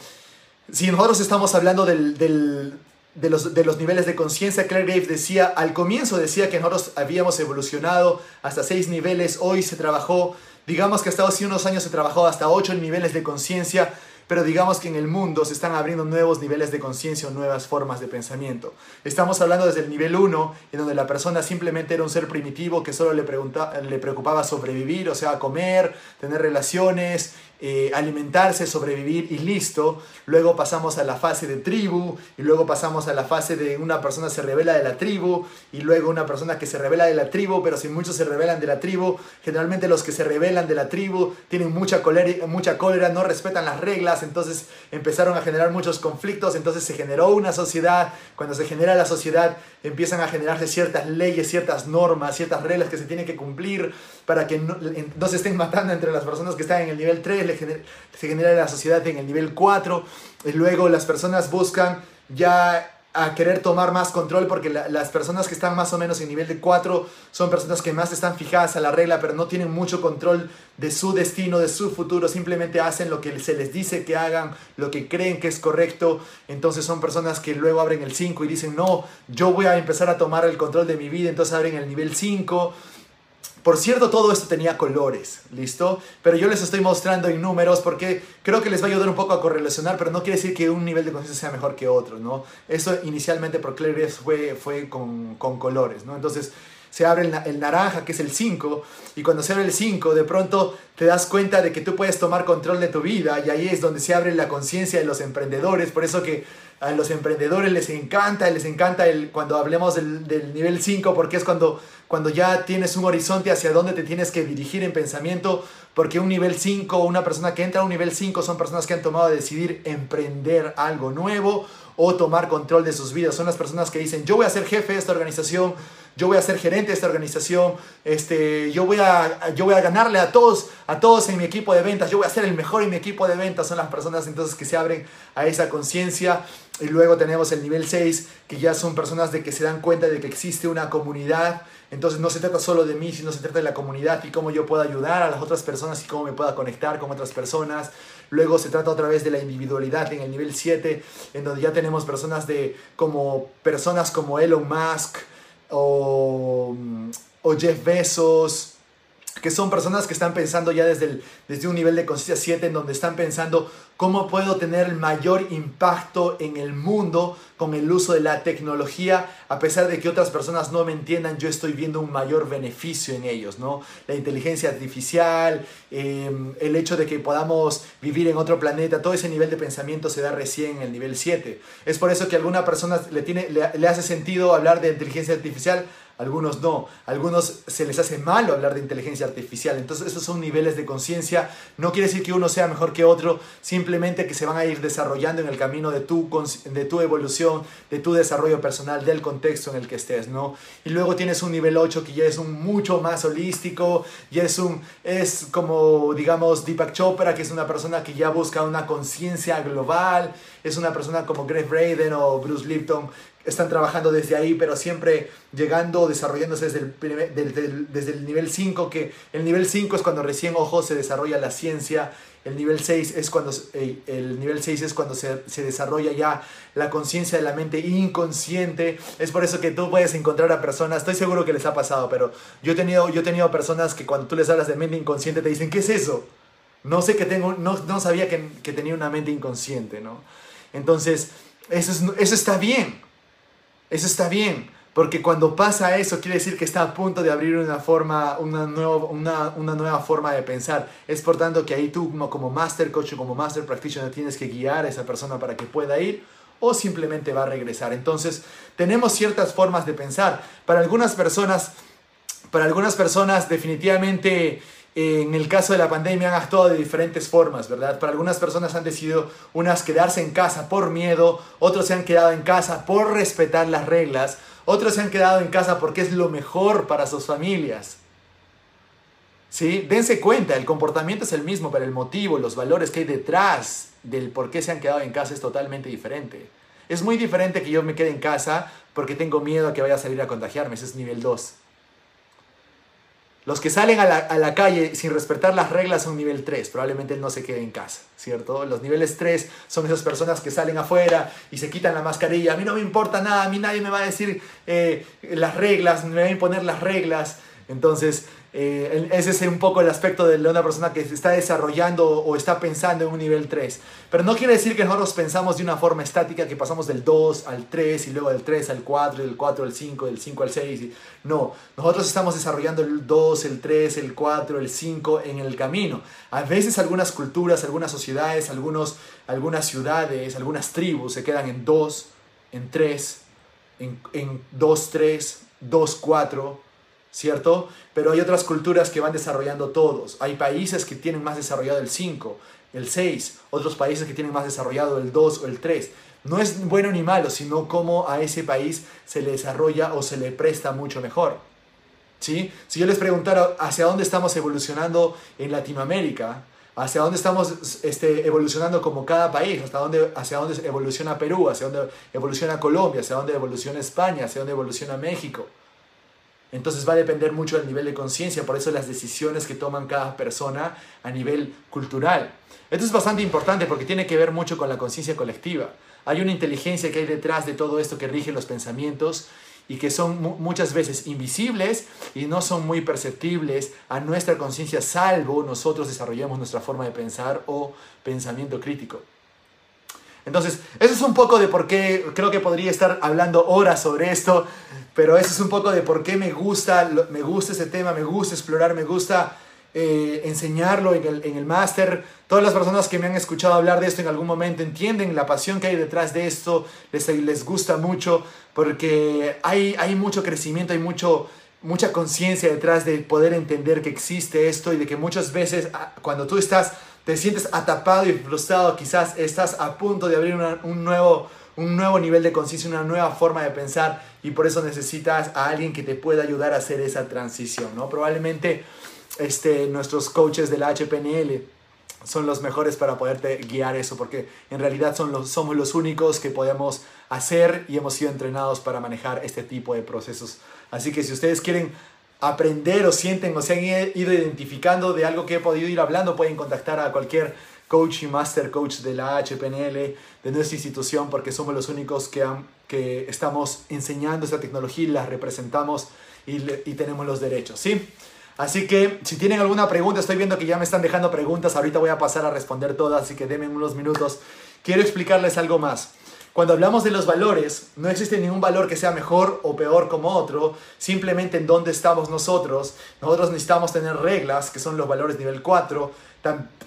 si nosotros estamos hablando del, de, los, de los niveles de conciencia, Claire Graves decía, al comienzo decía que nosotros habíamos evolucionado hasta seis niveles, hoy se trabajó, digamos que hasta hace unos años se trabajó hasta ocho niveles de conciencia, pero digamos que en el mundo se están abriendo nuevos niveles de conciencia o nuevas formas de pensamiento. Estamos hablando desde el nivel 1, en donde la persona simplemente era un ser primitivo que solo le, le preocupaba sobrevivir, o sea, comer, tener relaciones, eh, alimentarse, sobrevivir y listo. Luego pasamos a la fase de tribu y luego pasamos a la fase de una persona se revela de la tribu y luego una persona que se revela de la tribu, pero si muchos se revelan de la tribu, generalmente los que se revelan de la tribu tienen mucha cólera, mucha cólera, no respetan las reglas, entonces empezaron a generar muchos conflictos, entonces se generó una sociedad, cuando se genera la sociedad empiezan a generarse ciertas leyes, ciertas normas, ciertas reglas que se tienen que cumplir para que no, no se estén matando entre las personas que están en el nivel 3 se genera la sociedad en el nivel 4, y luego las personas buscan ya a querer tomar más control porque las personas que están más o menos en nivel de 4 son personas que más están fijadas a la regla pero no tienen mucho control de su destino, de su futuro, simplemente hacen lo que se les dice que hagan, lo que creen que es correcto, entonces son personas que luego abren el 5 y dicen no, yo voy a empezar a tomar el control de mi vida, entonces abren el nivel 5 por cierto, todo esto tenía colores, ¿listo? Pero yo les estoy mostrando en números porque creo que les va a ayudar un poco a correlacionar, pero no quiere decir que un nivel de conciencia sea mejor que otro, ¿no? Eso inicialmente por Claire fue, fue con, con, colores, ¿no? Entonces se abre el, el naranja, que es el 5, y cuando se abre el 5, de pronto te das cuenta de que tú puedes tomar control de tu vida, y ahí es donde se abre la conciencia de los emprendedores, por eso que a los emprendedores les encanta, les encanta el, cuando hablemos del, nivel 5, porque es cuando cuando ya tienes un horizonte hacia dónde te tienes que dirigir en pensamiento, porque un nivel 5 o una persona que entra a un nivel 5 son personas que han tomado a decidir emprender algo nuevo o tomar control de sus vidas. Son las personas que dicen, yo voy a ser jefe de esta organización, yo voy a ser gerente de esta organización, este, yo, voy a, yo voy a ganarle a todos, a todos en mi equipo de ventas, yo voy a ser el mejor en mi equipo de ventas. Son las personas entonces que se abren a esa conciencia. Y luego tenemos el nivel 6, que ya son personas de que se dan cuenta de que existe una comunidad entonces no se trata solo de mí, sino se trata de la comunidad y cómo yo puedo ayudar a las otras personas y cómo me pueda conectar con otras personas. Luego se trata otra vez de la individualidad en el nivel 7, en donde ya tenemos personas de como personas como Elon Musk o, o Jeff Bezos, que son personas que están pensando ya desde, desde un nivel de conciencia 7, en donde están pensando cómo puedo tener el mayor impacto en el mundo con el uso de la tecnología, a pesar de que otras personas no me entiendan, yo estoy viendo un mayor beneficio en ellos, ¿no? La inteligencia artificial, em, el hecho de que podamos vivir en otro planeta, todo ese nivel de pensamiento se da recién en el nivel 7. Es por eso que a alguna persona le, tiene, le hace sentido hablar de inteligencia artificial, algunos no, algunos se les hace malo hablar de inteligencia artificial, entonces esos son niveles de conciencia, no quiere decir que uno sea mejor que otro, simplemente que se van a ir desarrollando en el camino de tu, de tu evolución, de tu desarrollo personal, del contexto en el que estés, ¿no? Y luego tienes un nivel 8 que ya es un mucho más holístico, ya es un, es como, digamos, Deepak Chopra, que es una persona que ya busca una conciencia global, es una persona como Greg Braden o Bruce Lipton, están trabajando desde ahí, pero siempre llegando, desarrollándose desde el, desde el, nivel 5, que el nivel 5 es cuando recién, ojo, se desarrolla la ciencia, el nivel 6 es cuando, el nivel 6 es cuando se, se desarrolla ya la conciencia de la mente inconsciente, es por eso que tú puedes encontrar a personas, estoy seguro que les ha pasado, pero yo he tenido, yo he tenido personas que cuando tú les hablas de mente inconsciente te dicen, ¿qué es eso? No sé que tengo, no, no sabía que, que tenía una mente inconsciente, ¿no? Entonces, eso, es, eso está bien eso está bien, porque cuando pasa eso quiere decir que está a punto de abrir una, forma, una, una, una nueva forma de pensar. Es por tanto que ahí tú como, master coach o como master practitioner tienes que guiar a esa persona para que pueda ir o simplemente va a regresar. Entonces, tenemos ciertas formas de pensar. Para algunas personas, para algunas personas definitivamente en el caso de la pandemia han actuado de diferentes formas, ¿verdad? Para algunas personas han decidido unas quedarse en casa por miedo, otros se han quedado en casa por respetar las reglas, otros se han quedado en casa porque es lo mejor para sus familias. ¿Sí? Dense cuenta, el comportamiento es el mismo, pero el motivo, los valores que hay detrás del por qué se han quedado en casa es totalmente diferente. Es muy diferente que yo me quede en casa porque tengo miedo a que vaya a salir a contagiarme, ese es nivel 2. Los que salen a la, calle sin respetar las reglas son nivel 3, probablemente él no se quede en casa, ¿cierto? Los niveles 3 son esas personas que salen afuera y se quitan la mascarilla. A mí no me importa nada, a mí nadie me va a decir eh, las reglas, me va a imponer las reglas. Entonces, Eh, ese es un poco el aspecto de una persona que se está desarrollando o está pensando en un nivel 3. Pero no quiere decir que nosotros pensamos de una forma estática, que pasamos del 2 al 3 y luego del 3 al 4, y del 4 al 5, del 5 al 6. No, nosotros estamos desarrollando el 2, el 3, el 4, el 5 en el camino. A veces algunas culturas, algunas sociedades, algunos, algunas ciudades, algunas tribus se quedan en 2, en 3, en, en 2, 3, 2, 4 ¿cierto? Pero hay otras culturas que van desarrollando todos. Hay países que tienen más desarrollado el 5, el 6, otros países que tienen más desarrollado el 2 o el 3. No es bueno ni malo, sino cómo a ese país se le desarrolla o se le presta mucho mejor. ¿Sí? Si yo les preguntara hacia dónde estamos evolucionando en Latinoamérica, hacia dónde estamos este, evolucionando como cada país, hasta dónde, hacia dónde evoluciona Perú, hacia dónde evoluciona Colombia, hacia dónde evoluciona España, hacia dónde evoluciona México. Entonces va a depender mucho del nivel de conciencia, por eso las decisiones que toman cada persona a nivel cultural. Esto es bastante importante porque tiene que ver mucho con la conciencia colectiva. Hay una inteligencia que hay detrás de todo esto que rige los pensamientos y que son muchas veces invisibles y no son muy perceptibles a nuestra conciencia salvo nosotros desarrollemos nuestra forma de pensar o pensamiento crítico. Entonces, eso es un poco de por qué creo que podría estar hablando horas sobre esto, pero eso es un poco de por qué me gusta, me gusta ese tema, me gusta explorar, me gusta eh, enseñarlo en el, en el máster. Todas las personas que me han escuchado hablar de esto en algún momento entienden la pasión que hay detrás de esto, les, les gusta mucho, porque hay, hay mucho crecimiento, hay mucho, mucha conciencia detrás de poder entender que existe esto y de que muchas veces ah, cuando tú estás te sientes atapado y frustrado, quizás estás a punto de abrir un, nuevo, un nuevo nivel de conciencia, una nueva forma de pensar y por eso necesitas a alguien que te pueda ayudar a hacer esa transición, ¿no? Probablemente este, nuestros coaches de la HPNL son los mejores para poderte guiar eso, porque en realidad son los, somos los únicos que podemos hacer y hemos sido entrenados para manejar este tipo de procesos. Así que si ustedes quieren aprender o sienten o se han ido identificando de algo que he podido ir hablando, pueden contactar a cualquier coach y master coach de la HPNL, de nuestra institución, porque somos los únicos que, que estamos enseñando esta tecnología y la representamos y, y tenemos los derechos, ¿sí? Así que si tienen alguna pregunta, estoy viendo que ya me están dejando preguntas, ahorita voy a pasar a responder todas, así que denme unos minutos. Quiero explicarles algo más. Cuando hablamos de los valores, no existe ningún valor que sea mejor o peor como otro, simplemente en dónde estamos nosotros. Nosotros necesitamos tener reglas, que son los valores nivel 4.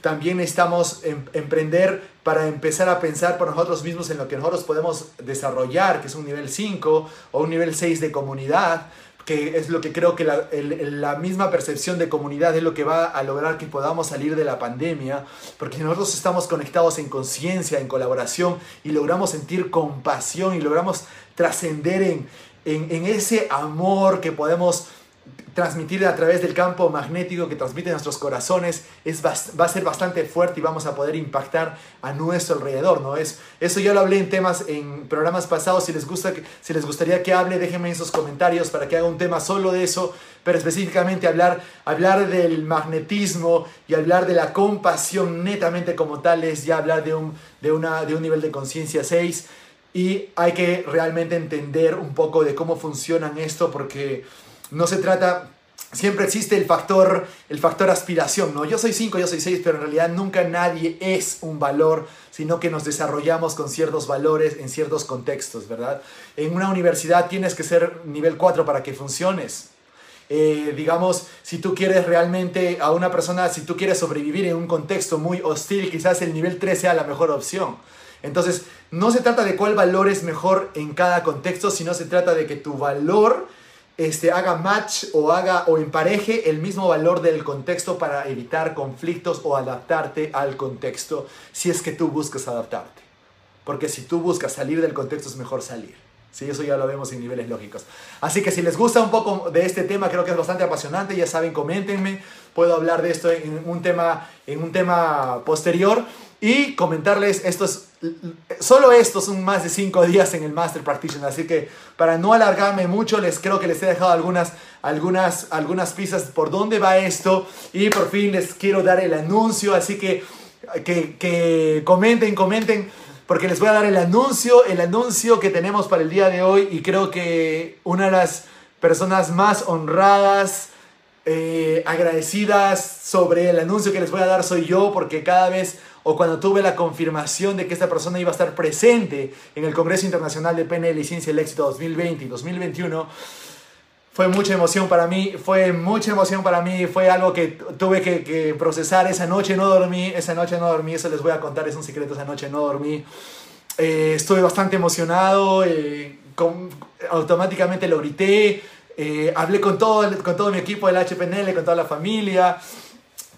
también necesitamos em, emprender para empezar a pensar por nosotros mismos en lo que nosotros podemos desarrollar, que es un nivel 5 o un nivel 6 de comunidad que es lo que creo que la, la, misma percepción de comunidad es lo que va a lograr que podamos salir de la pandemia, porque nosotros estamos conectados en conciencia, en colaboración, y logramos sentir compasión y logramos trascender en, en, en ese amor que podemos transmitir a través del campo magnético que transmite nuestros corazones es, va a ser bastante fuerte y vamos a poder impactar a nuestro alrededor, ¿no? Es, eso ya lo hablé en temas, en programas pasados, si les, gusta, si les gustaría que hable, déjenme en sus comentarios para que haga un tema solo de eso, pero específicamente hablar, hablar del magnetismo y hablar de la compasión netamente como tal es ya hablar de un, de una, de un nivel de conciencia 6 y hay que realmente entender un poco de cómo funcionan esto porque no se trata, siempre existe el factor, el factor aspiración, ¿no? Yo soy 5, yo soy 6, pero en realidad nunca nadie es un valor, sino que nos desarrollamos con ciertos valores en ciertos contextos, ¿verdad? En una universidad tienes que ser nivel 4 para que funciones. Eh, digamos, si tú quieres realmente a una persona, si tú quieres sobrevivir en un contexto muy hostil, quizás el nivel 3 sea la mejor opción. Entonces, no se trata de cuál valor es mejor en cada contexto, sino se trata de que tu valor este, haga match o haga o empareje el mismo valor del contexto para evitar conflictos o adaptarte al contexto si es que tú buscas adaptarte. Porque si tú buscas salir del contexto es mejor salir. Sí, eso ya lo vemos en niveles lógicos. Así que si les gusta un poco de este tema, creo que es bastante apasionante, ya saben, coméntenme. Puedo hablar de esto en un tema, en un tema posterior y comentarles estos, solo estos son más de 5 días en el Master Practitioner, así que para no alargarme mucho, les creo que les he dejado algunas, algunas, algunas pistas por dónde va esto y por fin les quiero dar el anuncio, así que, que, que comenten, comenten, porque les voy a dar el anuncio, el anuncio que tenemos para el día de hoy y creo que una de las personas más honradas, eh, agradecidas sobre el anuncio que les voy a dar soy yo, porque cada vez o cuando tuve la confirmación de que esta persona iba a estar presente en el Congreso Internacional de PNL y Ciencia del Éxito 2020 y 2021, fue mucha emoción para mí, fue mucha emoción para mí, fue algo que tuve que, procesar esa noche, no dormí, esa noche no dormí, eso les voy a contar, es un secreto, esa noche no dormí. Eh, estuve bastante emocionado, eh, con, automáticamente lo grité, eh, hablé con todo, con todo mi equipo del HPNL, con toda la familia,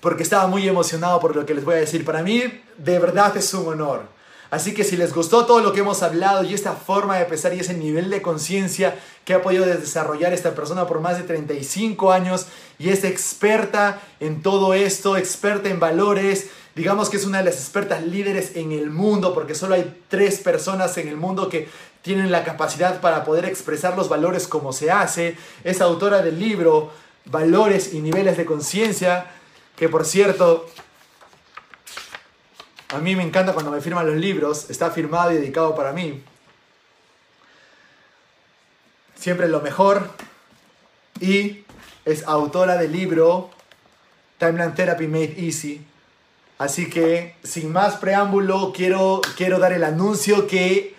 porque estaba muy emocionado por lo que les voy a decir. Para mí, de verdad es un honor. Así que si les gustó todo lo que hemos hablado y esta forma de pensar y ese nivel de conciencia que ha podido desarrollar esta persona por más de 35 años y es experta en todo esto, experta en valores, digamos que es una de las expertas líderes en el mundo porque solo hay tres personas en el mundo que tienen la capacidad para poder expresar los valores como se hace, es autora del libro Valores y Niveles de Conciencia, que por cierto a mí me encanta cuando me firman los libros, está firmado y dedicado para mí. Siempre lo mejor. Y es autora del libro Timeline Therapy Made Easy. Así que, sin más preámbulo, quiero, quiero dar el anuncio que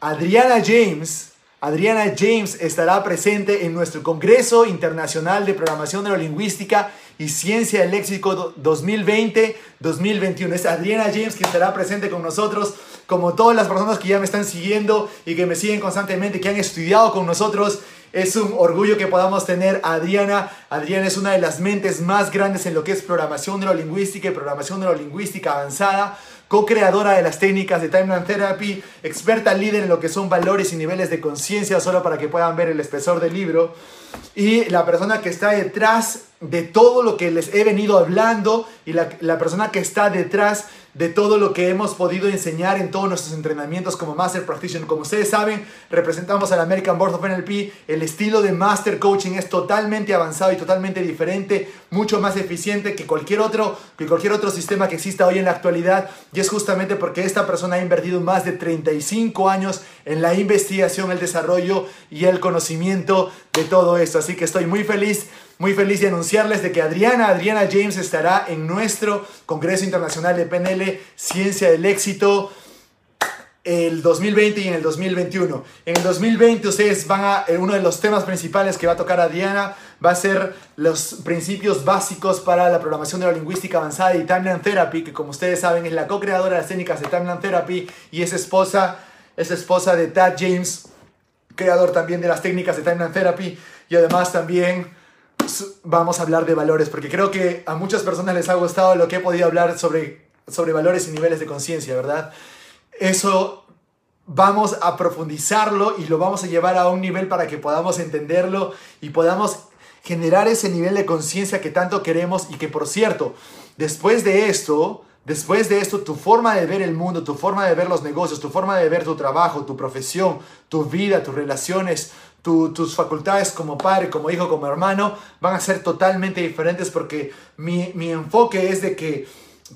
Adriana James, Adriana James estará presente en nuestro Congreso Internacional de Programación Neurolingüística y Ciencia del Léxico 2020-2021. Es Adriana James quien estará presente con nosotros, como todas las personas que ya me están siguiendo y que me siguen constantemente, que han estudiado con nosotros. Es un orgullo que podamos tener a Adriana. Adriana es una de las mentes más grandes en lo que es programación neurolingüística y programación neurolingüística avanzada co-creadora de las técnicas de Timeline Therapy, experta líder en lo que son valores y niveles de conciencia, solo para que puedan ver el espesor del libro, y la persona que está detrás de todo lo que les he venido hablando y la, la persona que está detrás de todo lo que hemos podido enseñar en todos nuestros entrenamientos como Master Practitioner. Como ustedes saben, representamos al American Board of NLP. El estilo de Master Coaching es totalmente avanzado y totalmente diferente, mucho más eficiente que cualquier otro, que cualquier otro sistema que exista hoy en la actualidad. Y es justamente porque esta persona ha invertido más de 35 años en la investigación, el desarrollo y el conocimiento de todo esto. Así que estoy muy feliz muy feliz de anunciarles de que Adriana, Adriana James estará en nuestro Congreso Internacional de PNL Ciencia del Éxito el 2020 y en el 2021. En el 2020 ustedes van a, eh, uno de los temas principales que va a tocar Adriana va a ser los principios básicos para la programación neurolingüística avanzada y Timeline Therapy, que como ustedes saben es la co-creadora de las técnicas de Timeline Therapy y es esposa, es esposa de Tad James, creador también de las técnicas de Timeline Therapy y además también vamos a hablar de valores, porque creo que a muchas personas les ha gustado lo que he podido hablar sobre, sobre valores y niveles de conciencia, ¿verdad? Eso vamos a profundizarlo y lo vamos a llevar a un nivel para que podamos entenderlo y podamos generar ese nivel de conciencia que tanto queremos y que por cierto, después de esto, después de esto, tu forma de ver el mundo, tu forma de ver los negocios, tu forma de ver tu trabajo, tu profesión, tu vida, tus relaciones, tus facultades como padre, como hijo, como hermano, van a ser totalmente diferentes porque mi, mi enfoque es de que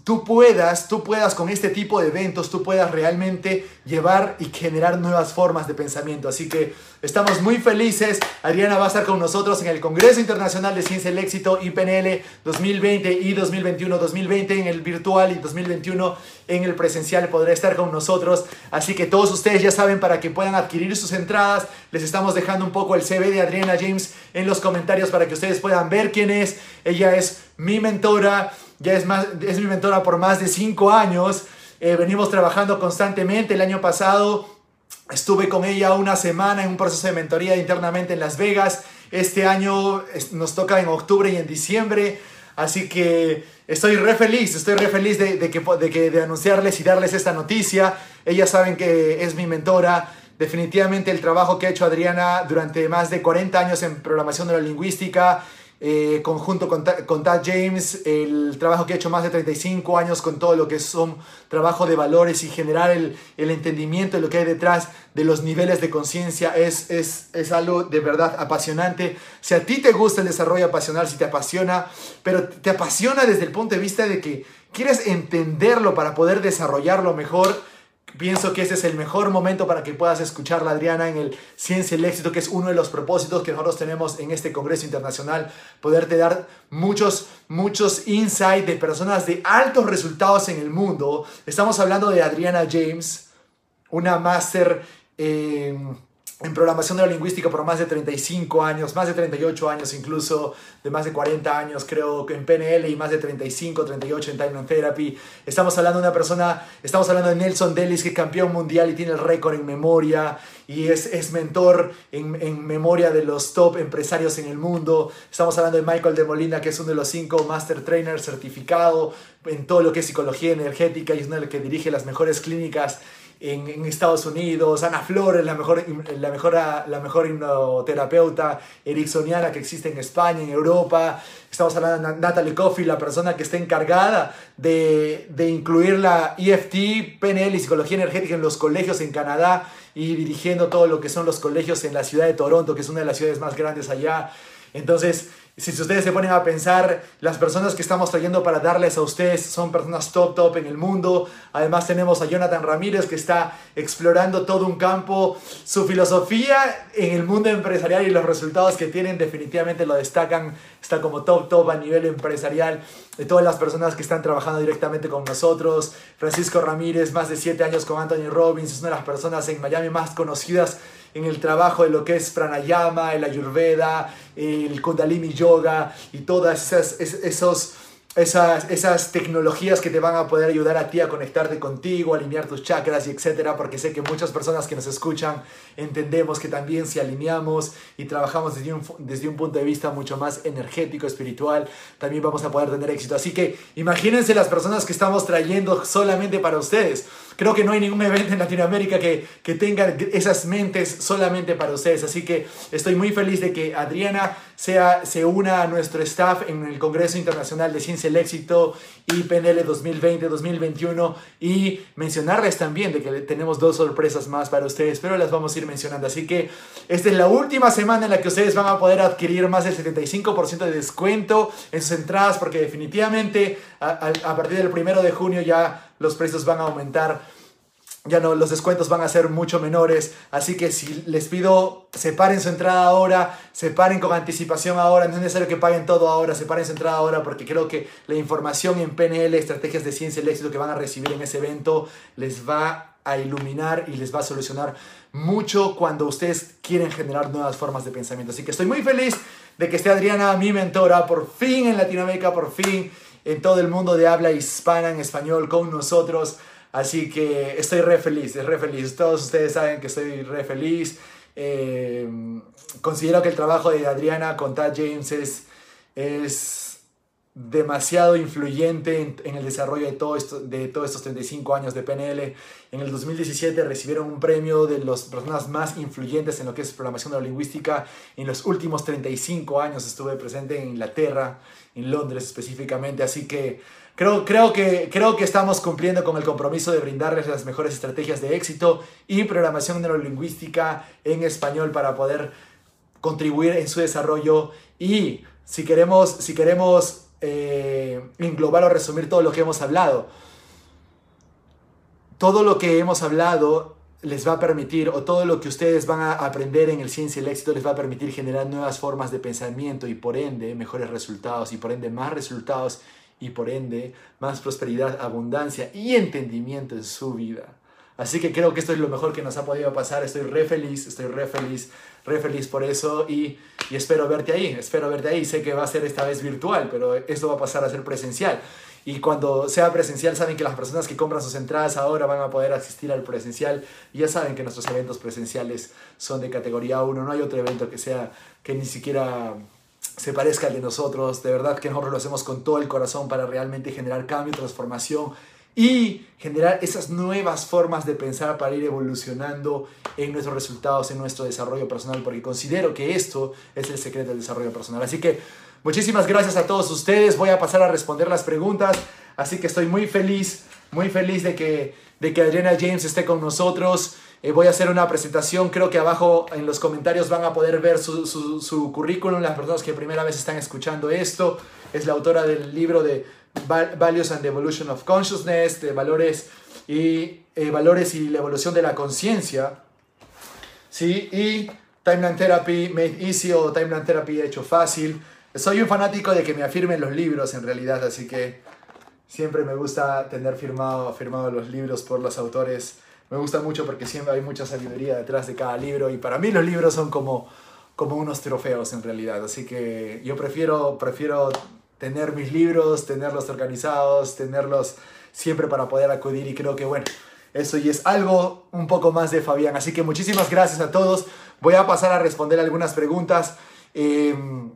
tú puedas, tú puedas con este tipo de eventos, tú puedas realmente llevar y generar nuevas formas de pensamiento. Así que estamos muy felices. Adriana va a estar con nosotros en el Congreso Internacional de Ciencia del Éxito IPNL 2020 y 2021, 2020 en el virtual y 2021 en el presencial podrá estar con nosotros. Así que todos ustedes ya saben para que puedan adquirir sus entradas. Les estamos dejando un poco el CV de Adriana James en los comentarios para que ustedes puedan ver quién es. Ella es mi mentora ya es, más, es mi mentora por más de cinco años. Eh, venimos trabajando constantemente. El año pasado estuve con ella una semana en un proceso de mentoría internamente en Las Vegas. Este año nos toca en octubre y en diciembre. Así que estoy re feliz, estoy re feliz de, de, que, de, que, de anunciarles y darles esta noticia. Ellas saben que es mi mentora. Definitivamente el trabajo que ha hecho Adriana durante más de 40 años en programación neurolingüística eh, conjunto con, con Tad James, el trabajo que he hecho más de 35 años con todo lo que son trabajo de valores y generar el, el entendimiento de lo que hay detrás de los niveles de conciencia es, es, es algo de verdad apasionante. Si a ti te gusta el desarrollo apasional, si te apasiona, pero te apasiona desde el punto de vista de que quieres entenderlo para poder desarrollarlo mejor, pienso que ese es el mejor momento para que puedas escuchar la Adriana en el Ciencia y el Éxito, que es uno de los propósitos que nosotros tenemos en este Congreso Internacional, poderte dar muchos, muchos insights de personas de altos resultados en el mundo. Estamos hablando de Adriana James, una máster en en programación neurolingüística por más de 35 años, más de 38 años incluso, de más de 40 años creo en PNL y más de 35, 38 en Time Therapy. Estamos hablando de una persona, estamos hablando de Nelson Delis que es campeón mundial y tiene el récord en memoria y es, es mentor en, en, memoria de los top empresarios en el mundo. Estamos hablando de Michael de Molina que es uno de los cinco Master Trainers certificado en todo lo que es psicología energética y es uno de que dirige las mejores clínicas en, Estados Unidos, Ana Flores, la mejor, la mejor, la mejor hipnoterapeuta ericksoniana que existe en España, en Europa. Estamos hablando de Natalie Coffey, la persona que está encargada de, de incluir la EFT, PNL y psicología energética en los colegios en Canadá y dirigiendo todo lo que son los colegios en la ciudad de Toronto, que es una de las ciudades más grandes allá. Entonces, si ustedes se ponen a pensar, las personas que estamos trayendo para darles a ustedes son personas top, top en el mundo. Además tenemos a Jonathan Ramírez que está explorando todo un campo. Su filosofía en el mundo empresarial y los resultados que tienen definitivamente lo destacan. Está como top, top a nivel empresarial de todas las personas que están trabajando directamente con nosotros. Francisco Ramírez, más de 7 años con Anthony Robbins, es una de las personas en Miami más conocidas en el trabajo de lo que es pranayama, el ayurveda, el kundalini yoga y todas esas, esos esas, esas tecnologías que te van a poder ayudar a ti a conectarte contigo, alinear tus chakras y etcétera, porque sé que muchas personas que nos escuchan entendemos que también si alineamos y trabajamos desde un, desde un punto de vista mucho más energético, espiritual, también vamos a poder tener éxito. Así que imagínense las personas que estamos trayendo solamente para ustedes. Creo que no hay ningún evento en Latinoamérica que, que tenga esas mentes solamente para ustedes. Así que estoy muy feliz de que Adriana sea, se una a nuestro staff en el Congreso Internacional de Ciencia el Éxito y PNL 2020-2021 y mencionarles también de que tenemos dos sorpresas más para ustedes, pero las vamos a ir mencionando. Así que esta es la última semana en la que ustedes van a poder adquirir más del 75% de descuento en sus entradas porque definitivamente a, a partir del primero de junio ya los precios van a aumentar ya no, los descuentos van a ser mucho menores, así que si les pido, separen su entrada ahora, separen con anticipación ahora, no es necesario que paguen todo ahora, separen su entrada ahora, porque creo que la información en PNL, estrategias de ciencia y el éxito que van a recibir en ese evento, les va a iluminar y les va a solucionar mucho cuando ustedes quieren generar nuevas formas de pensamiento. Así que estoy muy feliz de que esté Adriana, mi mentora, por fin en Latinoamérica, por fin en todo el mundo de habla hispana, en español, con nosotros. Así que estoy re feliz, es re feliz. Todos ustedes saben que estoy re feliz. Eh, considero que el trabajo de Adriana con Tad James es, es demasiado influyente en, el desarrollo de, todo esto, de todos estos 35 años de PNL. En el 2017 recibieron un premio de las personas más influyentes en lo que es programación neurolingüística. En los últimos 35 años estuve presente en Inglaterra, en Londres específicamente. Así que Creo, creo, que, creo que estamos cumpliendo con el compromiso de brindarles las mejores estrategias de éxito y programación neurolingüística en español para poder contribuir en su desarrollo y si queremos, si queremos eh, englobar o resumir todo lo que hemos hablado, todo lo que hemos hablado les va a permitir, o todo lo que ustedes van a aprender en el Ciencia y el Éxito les va a permitir generar nuevas formas de pensamiento y por ende mejores resultados y por ende más resultados y por ende más prosperidad, abundancia y entendimiento en su vida. Así que creo que esto es lo mejor que nos ha podido pasar. Estoy re feliz, estoy re feliz, re feliz por eso y, y espero verte ahí, espero verte ahí. Sé que va a ser esta vez virtual, pero esto va a pasar a ser presencial. Y cuando sea presencial, saben que las personas que compran sus entradas ahora van a poder asistir al presencial. Y ya saben que nuestros eventos presenciales son de categoría 1. No hay otro evento que sea que ni siquiera se parezca al de nosotros. De verdad que nosotros lo hacemos con todo el corazón para realmente generar cambio, transformación y generar esas nuevas formas de pensar para ir evolucionando en nuestros resultados, en nuestro desarrollo personal, porque considero que esto es el secreto del desarrollo personal. Así que muchísimas gracias a todos ustedes. Voy a pasar a responder las preguntas. Así que estoy muy feliz, muy feliz de que, de que Adriana James esté con nosotros. Eh, voy a hacer una presentación, creo que abajo en los comentarios van a poder ver su, currículum, las personas que primera vez están escuchando esto. Es la autora del libro de Values and the Evolution of Consciousness, de valores y, eh, valores y la evolución de la conciencia. ¿sí? Y Timeline Therapy Made Easy o Timeline Therapy hecho fácil. Soy un fanático de que me afirmen los libros en realidad, así que siempre me gusta tener firmado, firmado los libros por los autores. Me gusta mucho porque siempre hay mucha sabiduría detrás de cada libro y para mí los libros son como, como unos trofeos en realidad. Así que yo prefiero, prefiero tener mis libros, tenerlos organizados, tenerlos siempre para poder acudir y creo que bueno, eso y es algo un poco más de Fabián. Así que muchísimas gracias a todos. Voy a pasar a responder algunas preguntas. Em,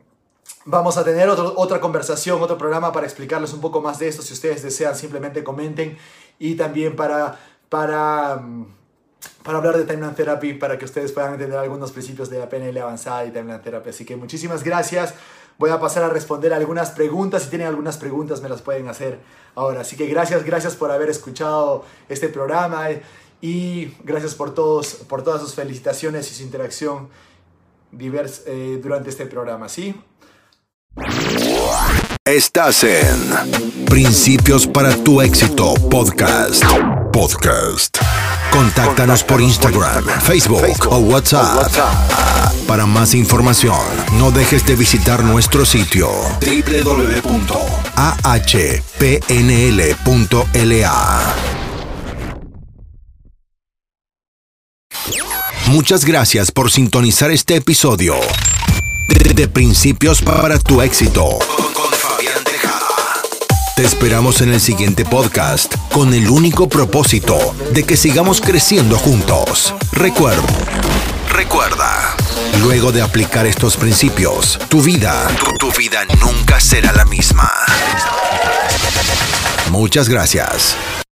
vamos a tener otra conversación, otro programa para explicarles un poco más de esto. Si ustedes desean, simplemente comenten. Y también para, para, para hablar de Timeline Therapy, para que ustedes puedan entender algunos principios de la PNL avanzada y Timeline Therapy. Así que muchísimas gracias. Voy a pasar a responder algunas preguntas. Si tienen algunas preguntas, me las pueden hacer ahora. Así que gracias, gracias por haber escuchado este programa y gracias por, todos, por todas sus felicitaciones y su interacción divers, eh, durante este programa. ¿sí? Estás en Principios para tu éxito podcast. Podcast. Contáctanos por Instagram, Facebook o WhatsApp. Para más información, no dejes de visitar nuestro sitio www.ahpnl.la. Muchas gracias por sintonizar este episodio de, Principios para tu éxito te esperamos en el siguiente podcast con el único propósito de que sigamos creciendo juntos. Recuerda, recuerda, luego de aplicar estos principios, tu vida, tu vida nunca será la misma. Muchas gracias.